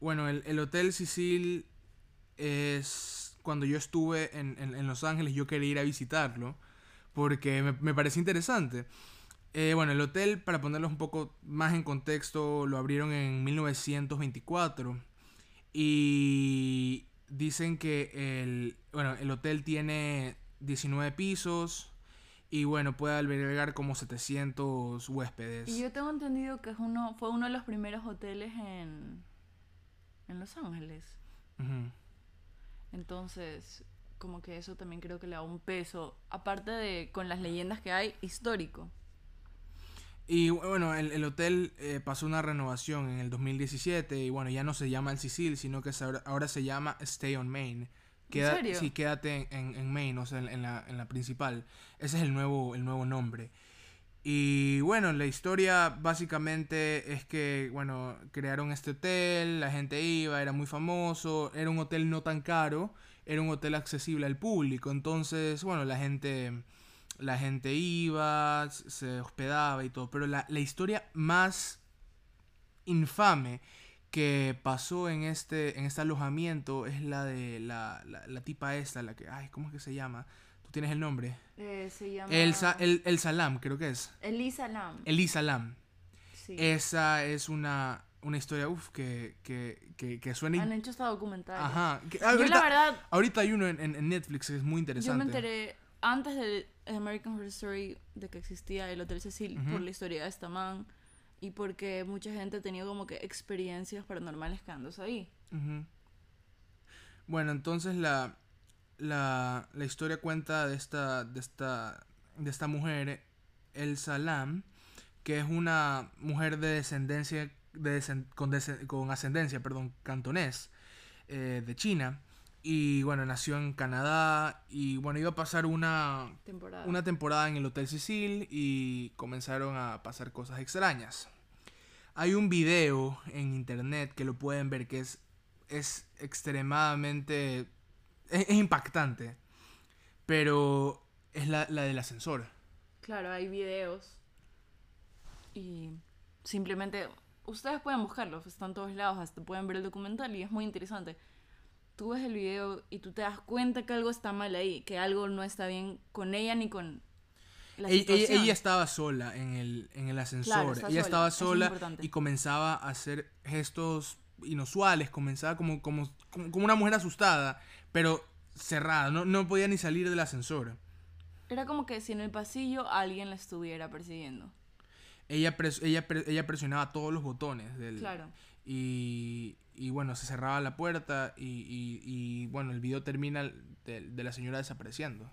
Bueno, el, Hotel Sicil es cuando yo estuve en, Los Ángeles, yo quería ir a visitarlo porque me, me pareció interesante. Eh, bueno, el hotel, para ponerlo un poco más en contexto, lo abrieron en 1924 y dicen que el, bueno, el hotel tiene 19 pisos y bueno, puede albergar como 700 huéspedes. Y yo tengo entendido que es uno, fue uno de los primeros hoteles en, en Los Ángeles. Entonces, como que eso también creo que le da un peso, aparte de con las leyendas que hay, histórico. Y bueno, el, hotel eh, pasó una renovación en el 2017 y bueno, ya no se llama el Sicil, sino que ahora, se llama Stay on Main. Queda, ¿En serio? Sí, quédate en, en, Main, o sea, en, la, en la principal. Ese es el nuevo, el nuevo nombre. Y bueno, la historia básicamente es que, bueno, crearon este hotel, la gente iba, era muy famoso, era un hotel no tan caro, era un hotel accesible al público, entonces, bueno, la gente, la gente iba, se hospedaba y todo, pero la, la historia más infame que pasó en este, en este alojamiento es la de la, la, la tipa esta, la que, ay, ¿cómo es que se llama? tienes el nombre? Eh, se llama... El, el, el, Salam, creo que es. El Salam. El Salam. Sí. Esa es una, una historia, uff, que, que, que, que, suena... Han hecho esta documental. Ajá. ahorita, la verdad... Ahorita hay uno en, en, Netflix que es muy interesante. Yo me enteré antes de American Horror Story de que existía el Hotel Cecil por la historia de esta man y porque mucha gente ha tenido como que experiencias paranormales quedándose ahí. Bueno, entonces la, la, la historia cuenta de esta, de esta, de esta mujer, El Salam, que es una mujer de descendencia, de con, con, ascendencia, perdón, cantonés, eh, de China. Y bueno, nació en Canadá y bueno, iba a pasar una temporada. una temporada en el Hotel Sicil y comenzaron a pasar cosas extrañas. Hay un video en internet que lo pueden ver que es, es extremadamente es, impactante. Pero es la, la del ascensor. Claro, hay videos. Y simplemente ustedes pueden buscarlos, están todos lados, hasta pueden ver el documental y es muy interesante. Tú ves el video y tú te das cuenta que algo está mal ahí, que algo no está bien con ella ni con la ella, ella, estaba sola en el, en el ascensor, ella estaba sola y comenzaba a hacer gestos inusuales, comenzaba como, como, como una mujer asustada pero cerrada, no, no podía ni salir del ascensor. Era como que si en el pasillo alguien la estuviera persiguiendo. Ella, ella, ella presionaba todos los botones del... Claro. Y, y bueno, se cerraba la puerta y, y, bueno, el video termina de, la señora desapareciendo.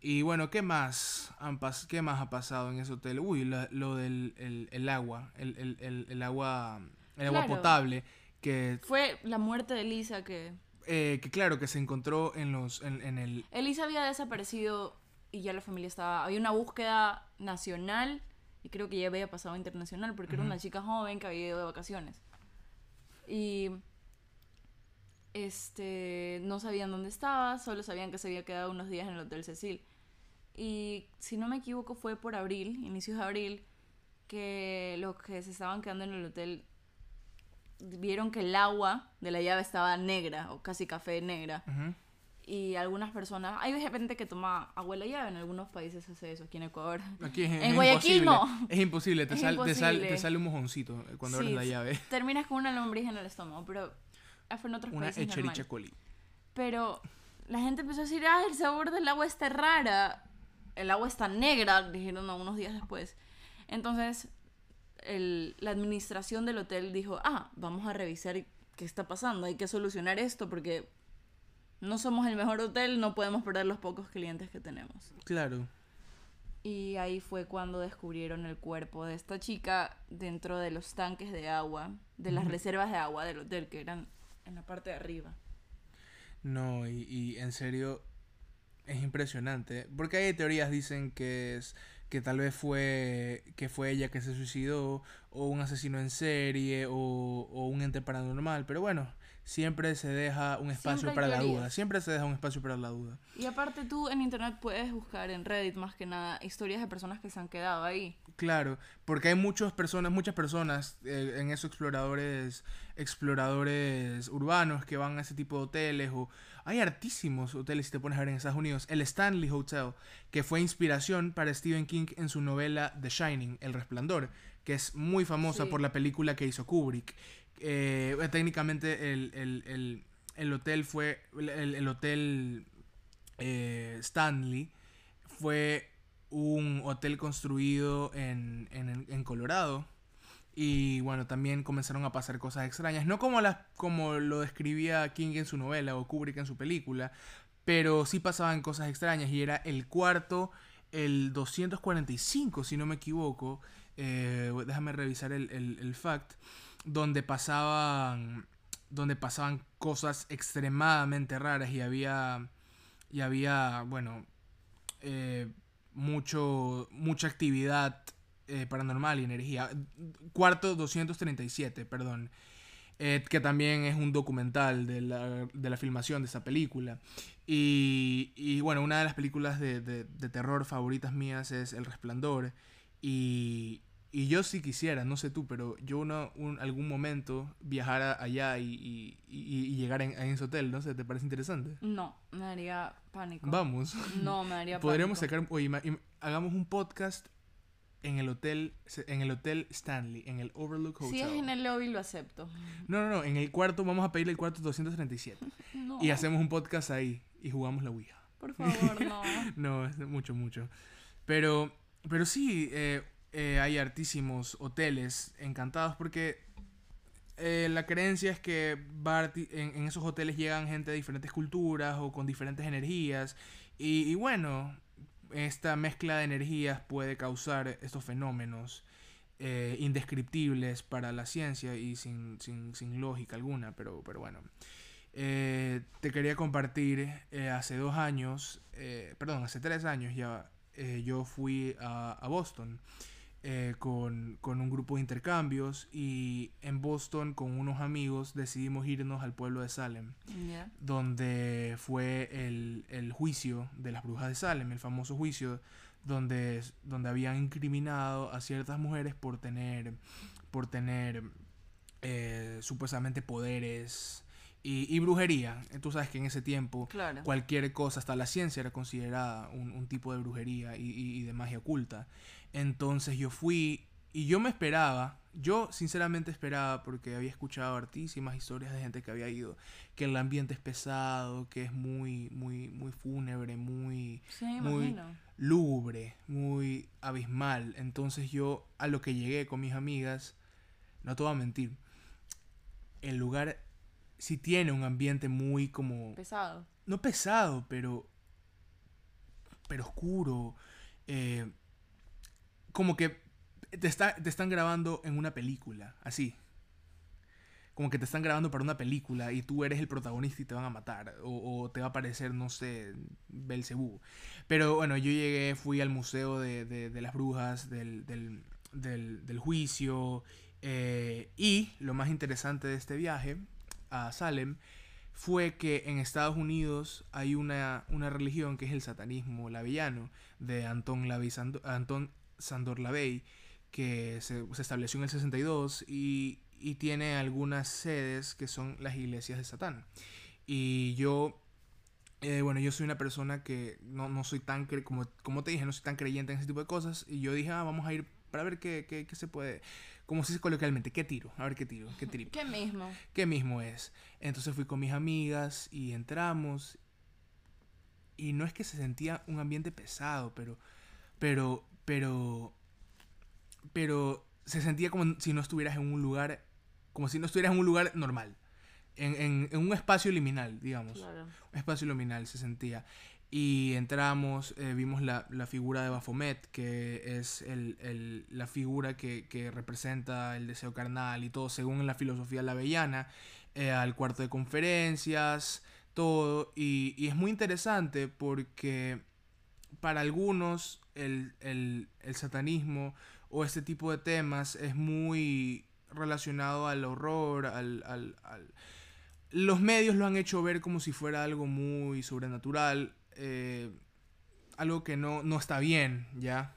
Y bueno, ¿qué más, han ¿qué más ha pasado en ese hotel? Uy, lo, del el, agua, el, el, el, agua, el agua potable. Que... Fue la muerte de Lisa que eh, que claro, que se encontró en los en, el... Elisa había desaparecido y ya la familia estaba... Había una búsqueda nacional y creo que ya había pasado internacional porque era una chica joven que había ido de vacaciones. Y... Este... No sabían dónde estaba, solo sabían que se había quedado unos días en el Hotel Cecil. Y si no me equivoco fue por abril, inicios de abril, que los que se estaban quedando en el hotel vieron que el agua de la llave estaba negra o casi café negra. Y algunas personas, hay gente que toma agua de la llave, en algunos países hace eso, aquí en Ecuador. Aquí es, en Guayaquil no. Es imposible, te, sale un mojoncito cuando abres la llave. Terminas con una lombriz en el estómago, pero fue en otros una países normal. coli. Pero la gente empezó a decir, ah, el sabor del agua está rara. El agua está negra, dijeron unos días después. Entonces, la administración del hotel dijo, ah, vamos a revisar qué está pasando, hay que solucionar esto porque no somos el mejor hotel, no podemos perder los pocos clientes que tenemos. Claro. Y ahí fue cuando descubrieron el cuerpo de esta chica dentro de los tanques de agua, de las reservas de agua del hotel, que eran en la parte de arriba. No, y, y en serio es impresionante, porque hay teorías dicen que es que tal vez fue que fue ella que se suicidó o un asesino en serie o, o un ente paranormal pero bueno siempre se deja un espacio para la duda siempre se deja un espacio para la duda y aparte tú en internet puedes buscar en Reddit más que nada historias de personas que se han quedado ahí Claro, porque hay muchas personas, muchas personas eh, en esos exploradores, exploradores urbanos que van a ese tipo de hoteles o hay hartísimos hoteles si te pones a ver en Estados Unidos. El Stanley Hotel, que fue inspiración para Stephen King en su novela The Shining, El Resplandor, que es muy famosa por la película que hizo Kubrick. Eh, técnicamente el, hotel fue, el, hotel eh, Stanley fue un hotel construido en, en, Colorado. Y bueno, también comenzaron a pasar cosas extrañas. No como, las, como lo describía King en su novela o Kubrick en su película, pero sí pasaban cosas extrañas. Y era el cuarto, el 245, si no me equivoco. Eh, déjame revisar el, el, el, fact. Donde pasaban. Donde pasaban cosas extremadamente raras. Y había. Y había. Bueno. Eh, mucho, mucha actividad eh, paranormal y energía. Cuarto 237, perdón. Eh, que también es un documental de la, de la filmación de esa película. Y, y, bueno, una de las películas de, de, de terror favoritas mías es El Resplandor. Y, y yo sí quisiera, no sé tú, pero yo uno, un, algún momento viajar allá y, y, llegar en, ese hotel, ¿no sé? ¿Te parece interesante? No, me daría pánico. Vamos. No, me daría pánico. Podríamos sacar, oye, hagamos un podcast en el hotel en el hotel Stanley, en el Overlook Hotel. Si es en el lobby lo acepto. No, no, no, en el cuarto vamos a pedirle el cuarto 237. no. Y hacemos un podcast ahí y jugamos la Ouija. Por favor, no. no, es mucho, mucho. Pero, pero sí, eh, eh, hay hartísimos hoteles encantados porque eh, la creencia es que en, esos hoteles llegan gente de diferentes culturas o con diferentes energías y, bueno, esta mezcla de energías puede causar estos fenómenos eh, indescriptibles para la ciencia y sin, lógica alguna, pero, pero bueno. te quería compartir hace dos años, perdón, hace tres años ya, yo fui a Boston eh, con, un grupo de intercambios y en Boston con unos amigos decidimos irnos al pueblo de Salem, donde fue el, juicio de las brujas de Salem, el famoso juicio donde, donde habían incriminado a ciertas mujeres por tener, por tener eh, supuestamente poderes y, brujería. Tú sabes que en ese tiempo cualquier cosa, hasta la ciencia era considerada un, tipo de brujería y, de magia oculta. Entonces yo fui y yo me esperaba, yo sinceramente esperaba porque había escuchado hartísimas historias de gente que había ido, que el ambiente es pesado, que es muy, muy, muy fúnebre, muy, muy lúgubre, muy abismal. Entonces yo a lo que llegué con mis amigas, no te voy a mentir, el lugar sí tiene un ambiente muy como... Pesado. No pesado, pero... Pero oscuro. Eh, como que te, está, te están grabando en una película, así. Como que te están grabando para una película y tú eres el protagonista y te van a matar. O, te va a aparecer, no sé, Belcebú. Pero bueno, yo llegué, fui al museo de, de, las brujas, del, del, del, juicio. Eh, y lo más interesante de este viaje a Salem fue que en Estados Unidos hay una, una religión que es el satanismo lavellano de Anton, Lavey, Anton Sandor Lavey que se, estableció en el 62 y, y, tiene algunas sedes que son las iglesias de Satán. Y yo, eh, bueno, yo soy una persona que no, no soy tan, como, como te dije, no soy tan creyente en ese tipo de cosas y yo dije, ah, vamos a ir para ver qué, qué, qué se puede como se dice coloquialmente, ¿qué tiro? A ver qué tiro, qué tiro. ¿Qué mismo? ¿Qué mismo es? Entonces fui con mis amigas y entramos. Y no es que se sentía un ambiente pesado, pero. Pero. Pero. Pero. Se sentía como si no estuvieras en un lugar. Como si no estuvieras en un lugar normal. En, en, un espacio liminal, digamos. Claro. Un espacio liminal se sentía. Y entramos, eh, vimos la, figura de Baphomet, que es la figura que, representa el deseo carnal y todo, según la filosofía lavellana, eh, al cuarto de conferencias, todo. Y, es muy interesante porque para algunos el, satanismo o este tipo de temas es muy relacionado al horror, al, al, los medios lo han hecho ver como si fuera algo muy sobrenatural. Eh, algo que no, no está bien, ¿ya?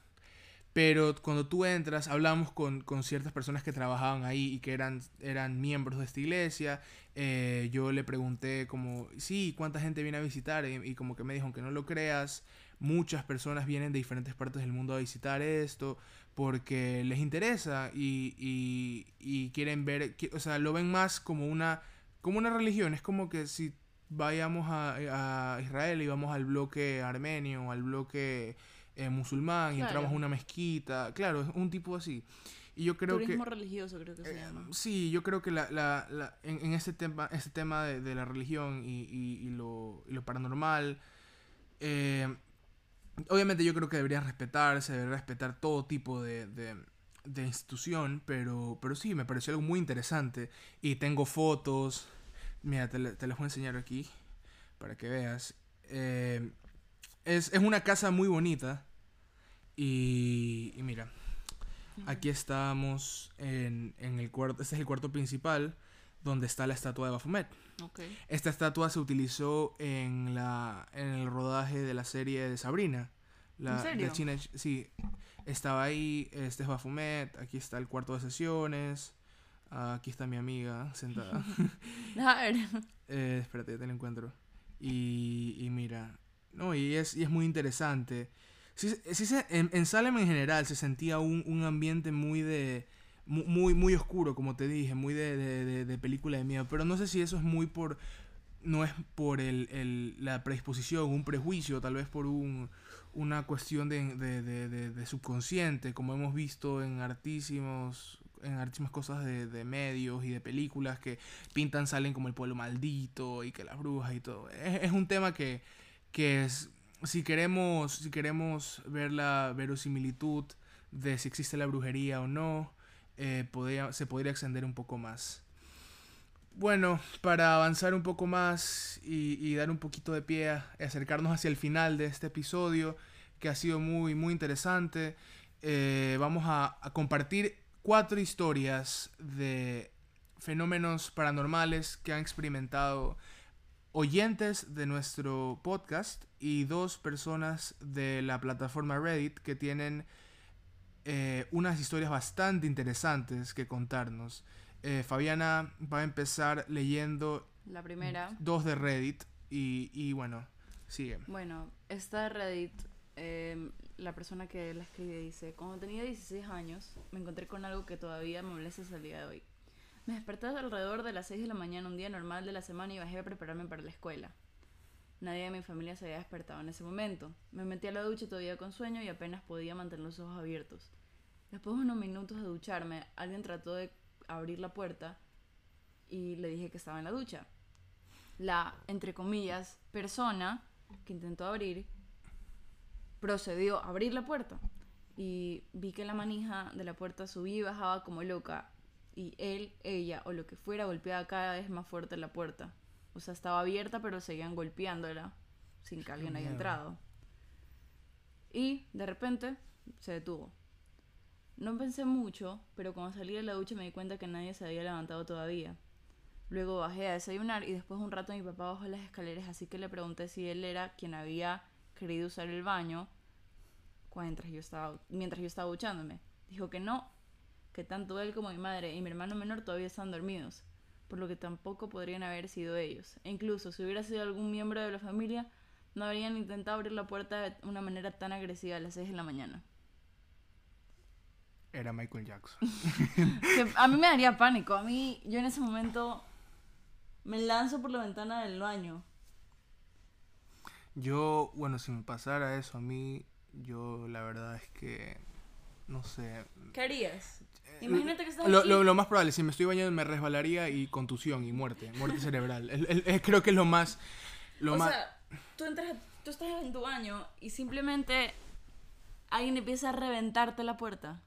pero cuando tú entras, hablamos con, con, ciertas personas que trabajaban ahí y que eran, eran miembros de esta iglesia. Eh, yo le pregunté como, sí, ¿cuánta gente viene a visitar? Y, como que me dijo, aunque no lo creas, muchas personas vienen de diferentes partes del mundo a visitar esto porque les interesa y, y, y quieren ver, o sea, lo ven más como una, como una religión. Es como que si vayamos a, a Israel y vamos al bloque armenio o al bloque eh, musulmán y entramos a una mezquita. Claro, es un tipo así. Y yo creo Turismo religioso creo que se eh, llama. Sí, yo creo que la, la, la en, en, este tema, este tema de, de la religión y, y, y, lo, y lo, paranormal, eh, obviamente yo creo que debería respetarse, debería respetar todo tipo de, de, de, institución, pero, pero sí, me pareció algo muy interesante. Y tengo fotos, mira, te, te las voy a enseñar aquí para que veas. Eh, es, es, una casa muy bonita. Y, y mira, aquí estamos en, en, el cuarto, este es el cuarto principal donde está la estatua de Baphomet. Okay. Esta estatua se utilizó en, la, en el rodaje de la serie de Sabrina. La, ¿En serio? De China, sí, estaba ahí, este es Baphomet, aquí está el cuarto de sesiones, aquí está mi amiga sentada. A ver. eh, espérate, ya te lo encuentro. Y, y mira, no, y es, y es muy interesante. Sí, sí se, en, en, Salem en general se sentía un, un ambiente muy de... Muy, muy oscuro, como te dije, muy de, de, de, película de miedo. Pero no sé si eso es muy por... No es por el, el, la predisposición, un prejuicio, tal vez por un, una cuestión de, de, subconsciente, como hemos visto en artísimos en artísimas cosas de, de, medios y de películas que pintan, salen como el pueblo maldito y que las brujas y todo. Es, es un tema que, que es, si queremos, si queremos ver la verosimilitud de si existe la brujería o no, eh, se podría extender un poco más. Bueno, para avanzar un poco más y, y, dar un poquito de pie a acercarnos hacia el final de este episodio, que ha sido muy, muy interesante, eh, vamos a compartir cuatro historias de fenómenos paranormales que han experimentado oyentes de nuestro podcast y dos personas de la plataforma Reddit que tienen eh, unas historias bastante interesantes que contarnos. Eh, Fabiana va a empezar leyendo la primera. Dos de Reddit y, y bueno, sigue. Bueno, esta de Reddit, eh, la persona que la escribe dice, cuando tenía 16 años me encontré con algo que todavía me molesta hasta el día de hoy. Me desperté alrededor de las 6 de la mañana un día normal de la semana y bajé a prepararme para la escuela. Nadie de mi familia se había despertado en ese momento. Me metí a la ducha todavía con sueño y apenas podía mantener los ojos abiertos. Después de unos minutos de ducharme, alguien trató de abrir la puerta y le dije que estaba en la ducha. La, entre comillas, persona que intentó abrir procedió a abrir la puerta y vi que la manija de la puerta subía y bajaba como loca y él, ella o lo que fuera golpeaba cada vez más fuerte la puerta. O sea, estaba abierta pero seguían golpeándola sin que alguien haya entrado. Y de repente se detuvo. No pensé mucho, pero cuando salí de la ducha me di cuenta que nadie se había levantado todavía. Luego bajé a desayunar y después de un rato mi papá bajó las escaleras, así que le pregunté si él era quien había querido usar el baño mientras yo estaba, mientras yo estaba duchándome. Dijo que no, que tanto él como mi madre y mi hermano menor todavía están dormidos, por lo que tampoco podrían haber sido ellos. E incluso si hubiera sido algún miembro de la familia, no habrían intentado abrir la puerta de una manera tan agresiva a las 6 de la mañana. Era Michael Jackson. a mí me daría pánico. A mí, yo en ese momento me lanzo por la ventana del baño. Yo, bueno, si me pasara eso a mí, yo la verdad es que no sé. ¿Qué harías? Imagínate que estás lo, lo, lo, más probable, si me estoy bañando me resbalaría y contusión y muerte, muerte cerebral. el, el, el, creo que es lo más... Lo o más... sea, tú, entras, tú estás en tu baño y simplemente alguien empieza a reventarte la puerta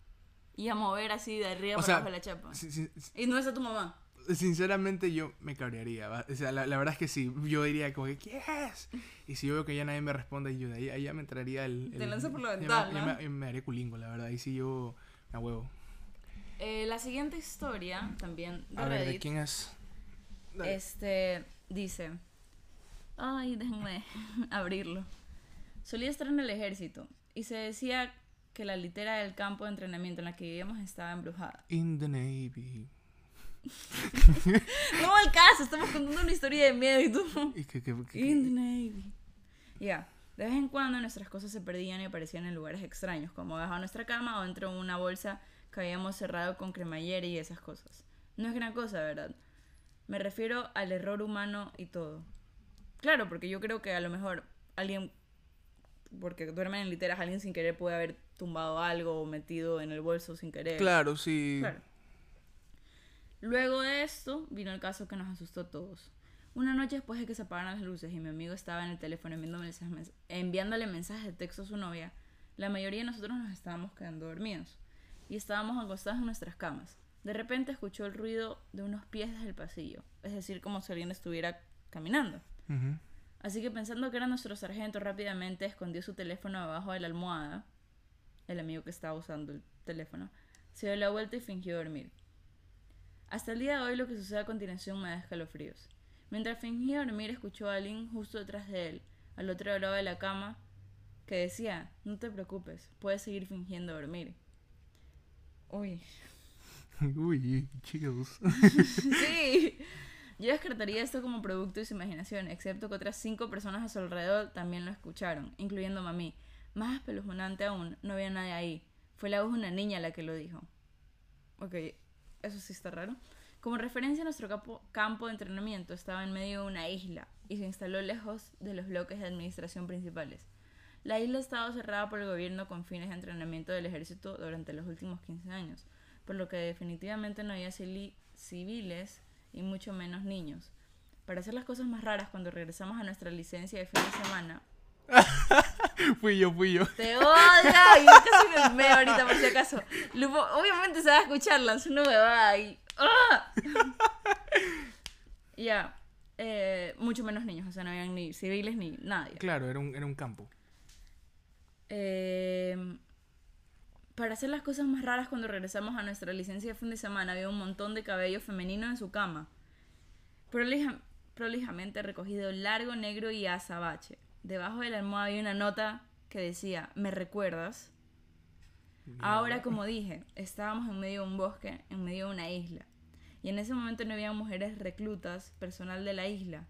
y a mover así de arriba o para sea, abajo la chapa. Si, si, y no es a tu mamá. Sinceramente yo me cabrearía. ¿va? O sea, la, la, verdad es que sí. Yo diría como que, ¿qué es? Y si yo veo que ya nadie me responde, yo de ahí, ahí ya me entraría el... el Te lanzo por la ventana. Me, me, haré culingo, la verdad. Ahí sí yo me huevo. Eh, la siguiente historia, también de A Reddit. ver, ¿de quién es? Dale. Este, dice... Ay, déjenme abrirlo. Solía estar en el ejército y se decía que la litera del campo de entrenamiento en la que vivíamos estaba embrujada. In the Navy. no al caso, estamos contando una historia de miedo y tú. ¿Y qué, qué, qué- In the Navy. Ya. De vez en cuando nuestras cosas se perdían y aparecían en lugares extraños, como debajo de nuestra cama o dentro de una bolsa que habíamos cerrado con cremallera y esas cosas. No es gran cosa, ¿verdad? Me refiero al error humano y todo. Claro, porque yo creo que a lo mejor alguien, porque duermen en literas, alguien sin querer puede haber tumbado algo o metido en el bolso sin querer. Claro, sí. Claro. Luego de esto, vino el caso que nos asustó a todos. Una noche después de que se apagaran las luces y mi amigo estaba en el teléfono enviándole mensajes, de texto a su novia, la mayoría de nosotros nos estábamos quedando dormidos y estábamos acostados en nuestras camas. De repente escuchó el ruido de unos pies desde el pasillo, es decir, como si alguien estuviera caminando. Así que pensando que era nuestro sargento, rápidamente escondió su teléfono debajo de la almohada. El amigo que estaba usando el teléfono se dio la vuelta y fingió dormir. Hasta el día de hoy lo que sucede a continuación me da escalofríos. Mientras fingía dormir escuchó a alguien justo detrás de él, al otro lado de la cama, que decía, no te preocupes, puedes seguir fingiendo dormir. Uy, Uy, chills. Sí. Yo descartaría esto como producto de su imaginación, excepto que otras cinco personas a su alrededor también lo escucharon, incluyendo mami. Más espeluznante aún, no había nadie ahí. Fue la voz de una niña la que lo dijo. Ok, eso sí está raro. Como referencia, nuestro capo- campo de entrenamiento estaba en medio de una isla y se instaló lejos de los bloques de administración principales. La isla estaba cerrada por el gobierno con fines de entrenamiento del ejército durante los últimos 15 años, por lo que definitivamente no había civiles y mucho menos niños. Para hacer las cosas más raras, cuando regresamos a nuestra licencia de fin de semana, fui yo, fui yo. te odio y casi me meo ahorita por si acaso. Lupo, obviamente se va a escuchar, lanzó una huevada y... ¡ah! Ya, eh, mucho menos niños, o sea, no habían ni civiles ni nadie. Claro, era un, era un campo. Eh, para hacer las cosas más raras cuando regresamos a nuestra licencia de fin de semana había un montón de cabello femenino en su cama. Prolija- prolijamente recogido largo, negro y azabache. Debajo de la almohada había una nota que decía, ¿me recuerdas? Ahora, como dije, estábamos en medio de un bosque, en medio de una isla. Y en ese momento no había mujeres reclutas, personal de la isla.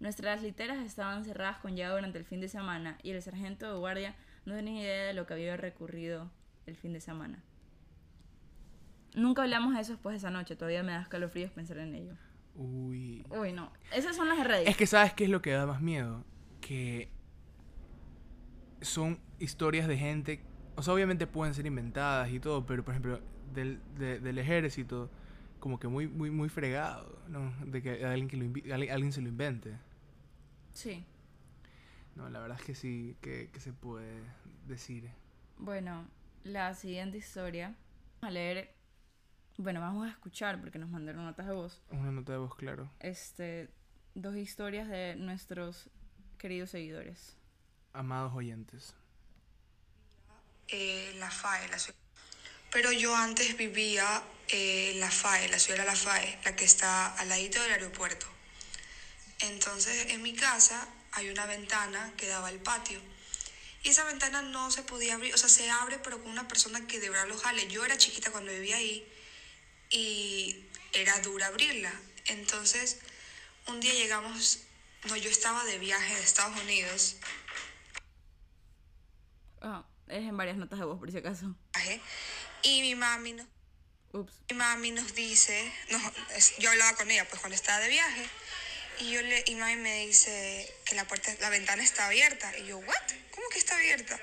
Nuestras literas estaban cerradas con llave durante el fin de semana y el sargento de guardia no tenía idea de lo que había recurrido el fin de semana. Nunca hablamos de eso después de esa noche, todavía me da escalofríos pensar en ello. Uy. Uy, no. Esas son las de Reddit. Es que sabes qué es lo que da más miedo. Que son historias de gente. O sea, obviamente pueden ser inventadas y todo, pero por ejemplo, del, de- del ejército, como que muy, muy, muy fregado, ¿no? De que alguien, que lo alguien, alguien se lo invente. Sí. No, la verdad es que sí, que, que se puede decir. Bueno, la siguiente historia. A leer. Bueno, vamos a escuchar porque nos mandaron notas de voz. Una nota de voz, claro. Este. Dos historias de nuestros queridos seguidores. Amados oyentes. eh, La FAE, la ciudad. Pero yo antes vivía eh, en La FAE, la ciudad de La FAE, la que está al ladito del aeropuerto. Entonces en mi casa hay una ventana que daba al patio. Y esa ventana no se podía abrir, o sea, se abre pero con una persona que de verdad lo jale. Yo era chiquita cuando vivía ahí y era dura abrirla. Entonces un día llegamos, no, yo estaba de viaje de Estados Unidos Ah, es en varias notas de voz, por si acaso. y mi mami no, Ups. Mi mami nos dice, no, es- yo hablaba con ella pues cuando estaba de viaje y yo le y mami me dice que la puerta, la ventana está abierta y yo, ¿what? ¿Cómo que está abierta?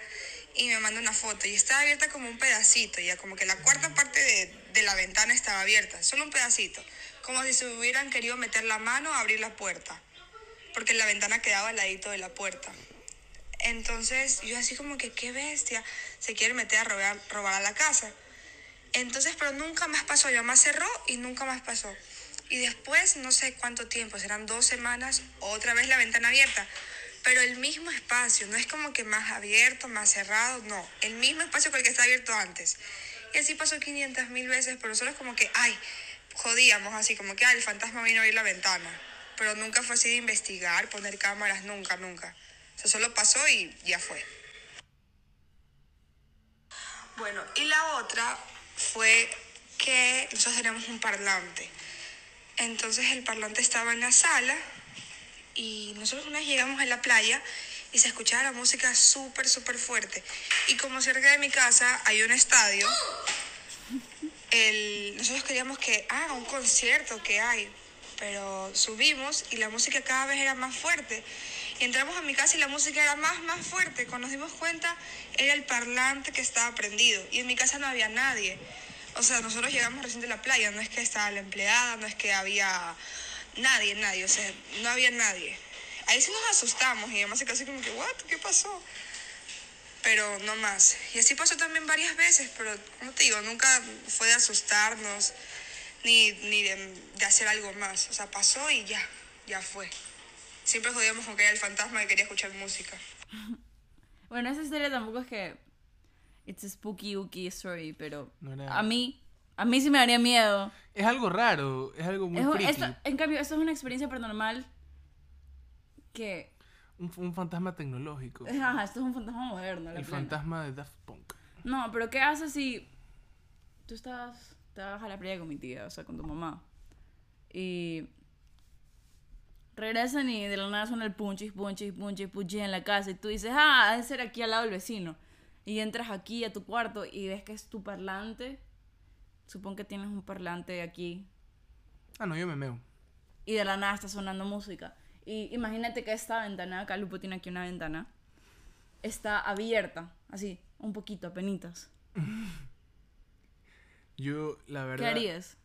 Y me manda una foto y está abierta como un pedacito, ya como que la cuarta parte de, de la ventana estaba abierta, solo un pedacito, como si se hubieran querido meter la mano a abrir la puerta, porque la ventana quedaba al ladito de la puerta. Entonces yo así como que qué bestia, se quiere meter a robar, robar a la casa. Entonces, pero nunca más pasó. Mi mamá cerró y nunca más pasó. Y después, no sé cuánto tiempo, serán dos semanas, otra vez la ventana abierta. Pero el mismo espacio, no es como que más abierto, más cerrado, no. El mismo espacio con el que está abierto antes. Y así pasó 500 mil veces, pero nosotros como que, ay, jodíamos así, como que, ay, el fantasma vino a abrir la ventana. Pero nunca fue así de investigar, poner cámaras, nunca, nunca. O sea, solo pasó y ya fue. Bueno, y la otra fue que nosotros teníamos un parlante. Entonces el parlante estaba en la sala y nosotros una vez llegamos a la playa y se escuchaba la música súper, súper fuerte. Y como cerca de mi casa hay un estadio, el, nosotros queríamos que, ah, un concierto que hay, pero subimos y la música cada vez era más fuerte. Y entramos a mi casa y la música era más, más fuerte. Cuando nos dimos cuenta, era el parlante que estaba prendido. Y en mi casa no había nadie. O sea, nosotros llegamos recién de la playa, no es que estaba la empleada, no es que había nadie, nadie, o sea, no había nadie. Ahí sí nos asustamos y además se casi como que, ¿what? ¿Qué pasó? Pero no más. Y así pasó también varias veces, pero como te digo, nunca fue de asustarnos ni, ni de, de hacer algo más. O sea, pasó y ya, ya fue. Siempre jodíamos con que era el fantasma que quería escuchar música. bueno, esa historia tampoco es que. It's a spooky, ooky story, pero. a mí. A mí sí me daría miedo. Es algo raro, es algo muy es, En cambio, esto es una experiencia paranormal que. Un, un, fantasma tecnológico. Ajá, esto es un fantasma moderno. el fantasma de Daft Punk. No, pero ¿qué haces si tú estás, te vas a la playa con mi tía, o sea, con tu mamá? Y regresan y de la nada suena el punchis, punchis, punchis, punchis en la casa y tú dices, ah, debe ser aquí al lado del vecino. Y entras aquí a tu cuarto y ves que es tu parlante. Supongo que tienes un parlante aquí. Ah, no, yo me meo. Y de la nada está sonando música. Y imagínate que esta ventana, acá Lupo tiene aquí una ventana, está abierta, así, un poquito, apenitas. yo, la verdad... ¿Qué harías?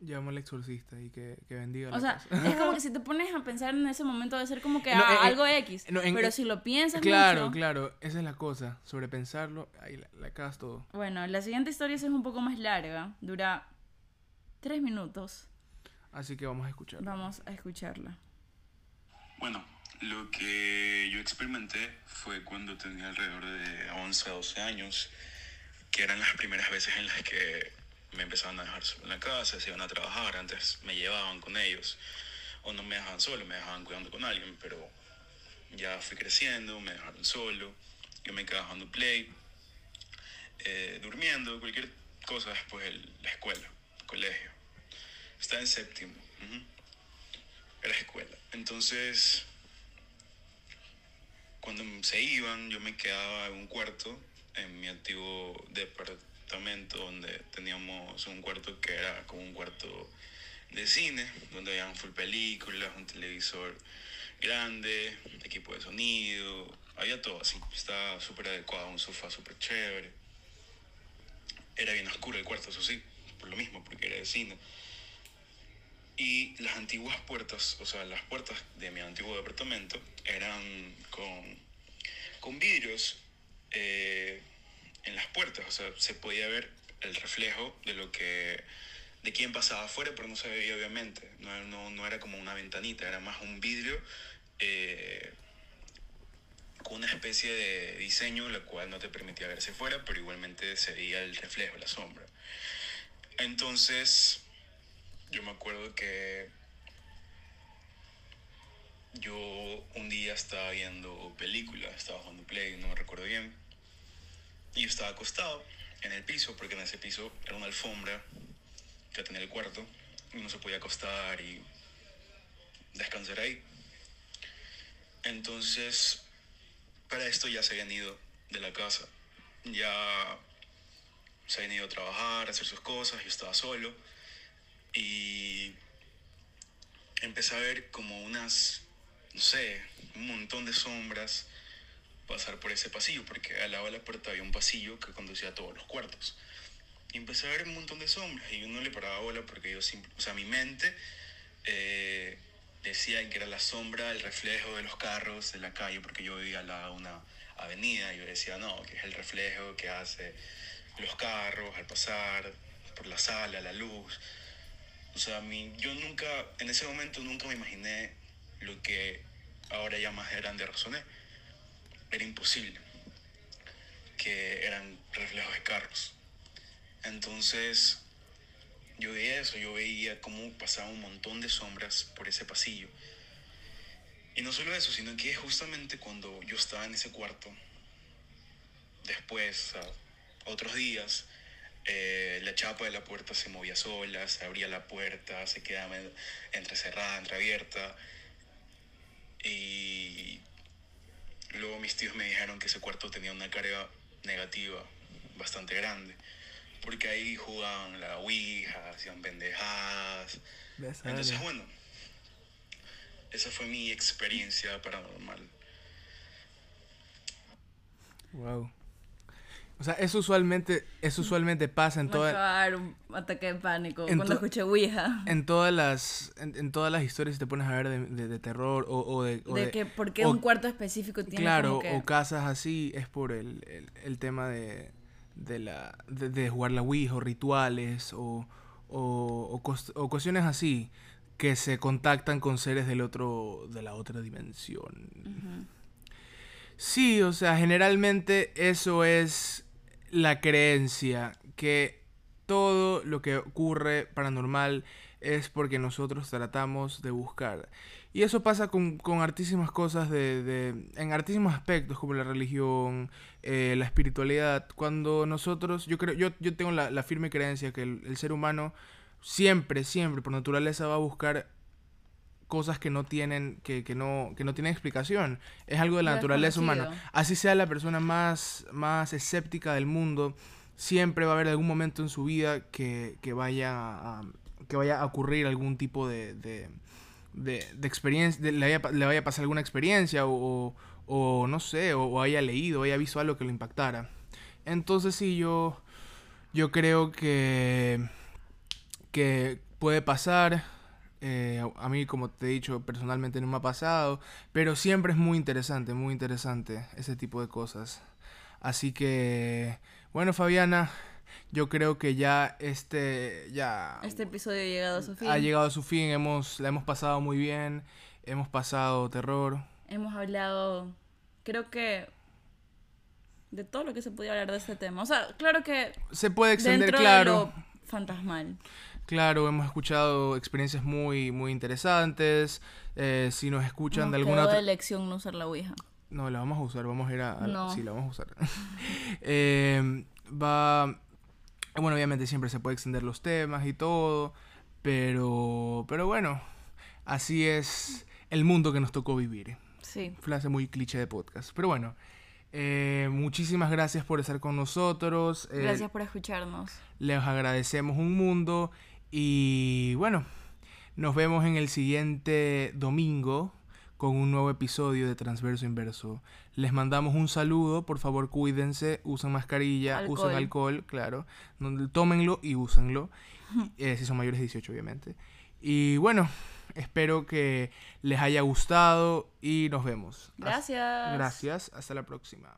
Llamo al exorcista y que, que bendiga O sea, es como que si te pones a pensar en ese momento de ser como que ah, eh, algo X. pero si lo piensas Claro, claro. Esa es la cosa. Sobrepensarlo, ahí la, la cagas todo. Bueno, la siguiente historia es un poco más larga. Dura tres minutos. Así que vamos a escucharla. Vamos a escucharla. Bueno, lo que yo experimenté fue cuando tenía alrededor de 11 a 12 años, que eran las primeras veces en las que me empezaban a dejar solo en la casa, se iban a trabajar, antes me llevaban con ellos, o no me dejaban solo, me dejaban cuidando con alguien, pero ya fui creciendo, me dejaron solo, yo me quedaba jugando play, eh, durmiendo, cualquier cosa después de la escuela, el colegio. Estaba en séptimo, era escuela. Entonces, cuando se iban, yo me quedaba en un cuarto en mi antiguo departamento donde teníamos un cuarto que era como un cuarto de cine, donde había full películas, un televisor grande, equipo de sonido, había todo así, estaba súper adecuado, un sofá súper chévere. Era bien oscuro el cuarto, eso sí, por lo mismo, porque era de cine. Y las antiguas puertas, o sea, las puertas de mi antiguo departamento eran con, con vidrios eh, en las puertas, o sea, se podía ver el reflejo de lo que de quién pasaba afuera, pero no se veía obviamente, no, no, no era como una ventanita, era más un vidrio eh, con una especie de diseño la cual no te permitía verse fuera, pero igualmente se veía el reflejo, la sombra. Entonces, yo me acuerdo que yo un día estaba viendo películas, estaba jugando Play, no me recuerdo bien, y estaba acostado en el piso, porque en ese piso era una alfombra que tenía el cuarto, y uno se podía acostar y descansar ahí. Entonces, para esto ya se habían ido de la casa. Ya se habían ido a trabajar, a hacer sus cosas, yo estaba solo. Y empecé a ver como unas, no sé, un montón de sombras pasar por ese pasillo, porque al lado de la puerta había un pasillo que conducía a todos los cuartos. Y empecé a ver un montón de sombras y yo no le paraba bola porque yo o sea, mi mente eh, decía que era la sombra, el reflejo de los carros de la calle, porque yo vivía al lado de una avenida y yo decía, no, que es el reflejo que hace los carros al pasar por la sala, la luz. O sea, mi, yo nunca, en ese momento nunca me imaginé lo que ahora ya más grande razoné era imposible, que eran reflejos de carros. Entonces, yo veía eso, yo veía cómo pasaba un montón de sombras por ese pasillo. Y no solo eso, sino que justamente cuando yo estaba en ese cuarto, después, Otros días eh, la chapa de la puerta se movía sola, se abría la puerta, se quedaba entrecerrada, entreabierta. Y luego mis tíos me dijeron que ese cuarto tenía una carga negativa bastante grande. Porque ahí jugaban la Ouija, hacían pendejadas. Entonces, bueno, esa fue mi experiencia paranormal. Wow. O sea, eso usualmente, eso usualmente pasa en todas... un ataque de pánico cuando escuché Ouija. En todas las, en, todas las historias te pones a ver de, de, terror o, o de... de, que por qué un cuarto específico tiene Claro, o casas así, es por el, el, el tema de, de, la, de, jugar la Ouija o rituales o, o, o, cuestiones así que se contactan con seres del otro, de la otra dimensión. Sí, o sea, generalmente eso es la creencia, que todo lo que ocurre paranormal es porque nosotros tratamos de buscar. Y eso pasa con, con artísimas cosas, de, de, en artísimos aspectos como la religión, eh, la espiritualidad. Cuando nosotros, yo creo, yo, yo tengo la, firme creencia que el, ser humano siempre, siempre, por naturaleza va a buscar cosas que no tienen, que, que, no, que no tienen explicación. Es algo de la naturaleza humana. Así sea la persona más, más escéptica del mundo, siempre va a haber algún momento en su vida que, que vaya, a, que vaya a ocurrir algún tipo de, de, de, experiencia, le, vaya, le, vaya, a pasar alguna experiencia o, o no sé, o, haya leído, o haya visto algo que lo impactara. Entonces sí, yo, yo creo que, que puede pasar eh, a mí, como te he dicho, personalmente no me ha pasado, pero siempre es muy interesante, muy interesante ese tipo de cosas. Así que, bueno, Fabiana, yo creo que ya este, ya... Este episodio ha llegado a su fin. Ha llegado a su fin, hemos, la hemos pasado muy bien, hemos pasado terror. Hemos hablado, creo que de todo lo que se podía hablar de este tema. O sea, claro que... Se puede extender, claro. fantasmal. Claro, hemos escuchado experiencias muy, muy interesantes. Eh, si nos escuchan de alguna otra... elección no usar la Ouija. No, la vamos a usar, vamos a ir a... Sí, la vamos a usar. eh, va... Bueno, obviamente siempre se puede extender los temas y todo, pero... Pero bueno, así es el mundo que nos tocó vivir. Sí. Frase muy cliché de podcast. Pero bueno, eh, muchísimas gracias por estar con nosotros. Eh, gracias por escucharnos. Les agradecemos un mundo y bueno, nos vemos en el siguiente domingo con un nuevo episodio de Transverso Inverso. Les mandamos un saludo, por favor cuídense, usen mascarilla, usen alcohol, claro. Tómenlo y úsenlo, eh, si son mayores de 18 obviamente. Y bueno, espero que les haya gustado y nos vemos. Gracias. gracias, hasta la próxima.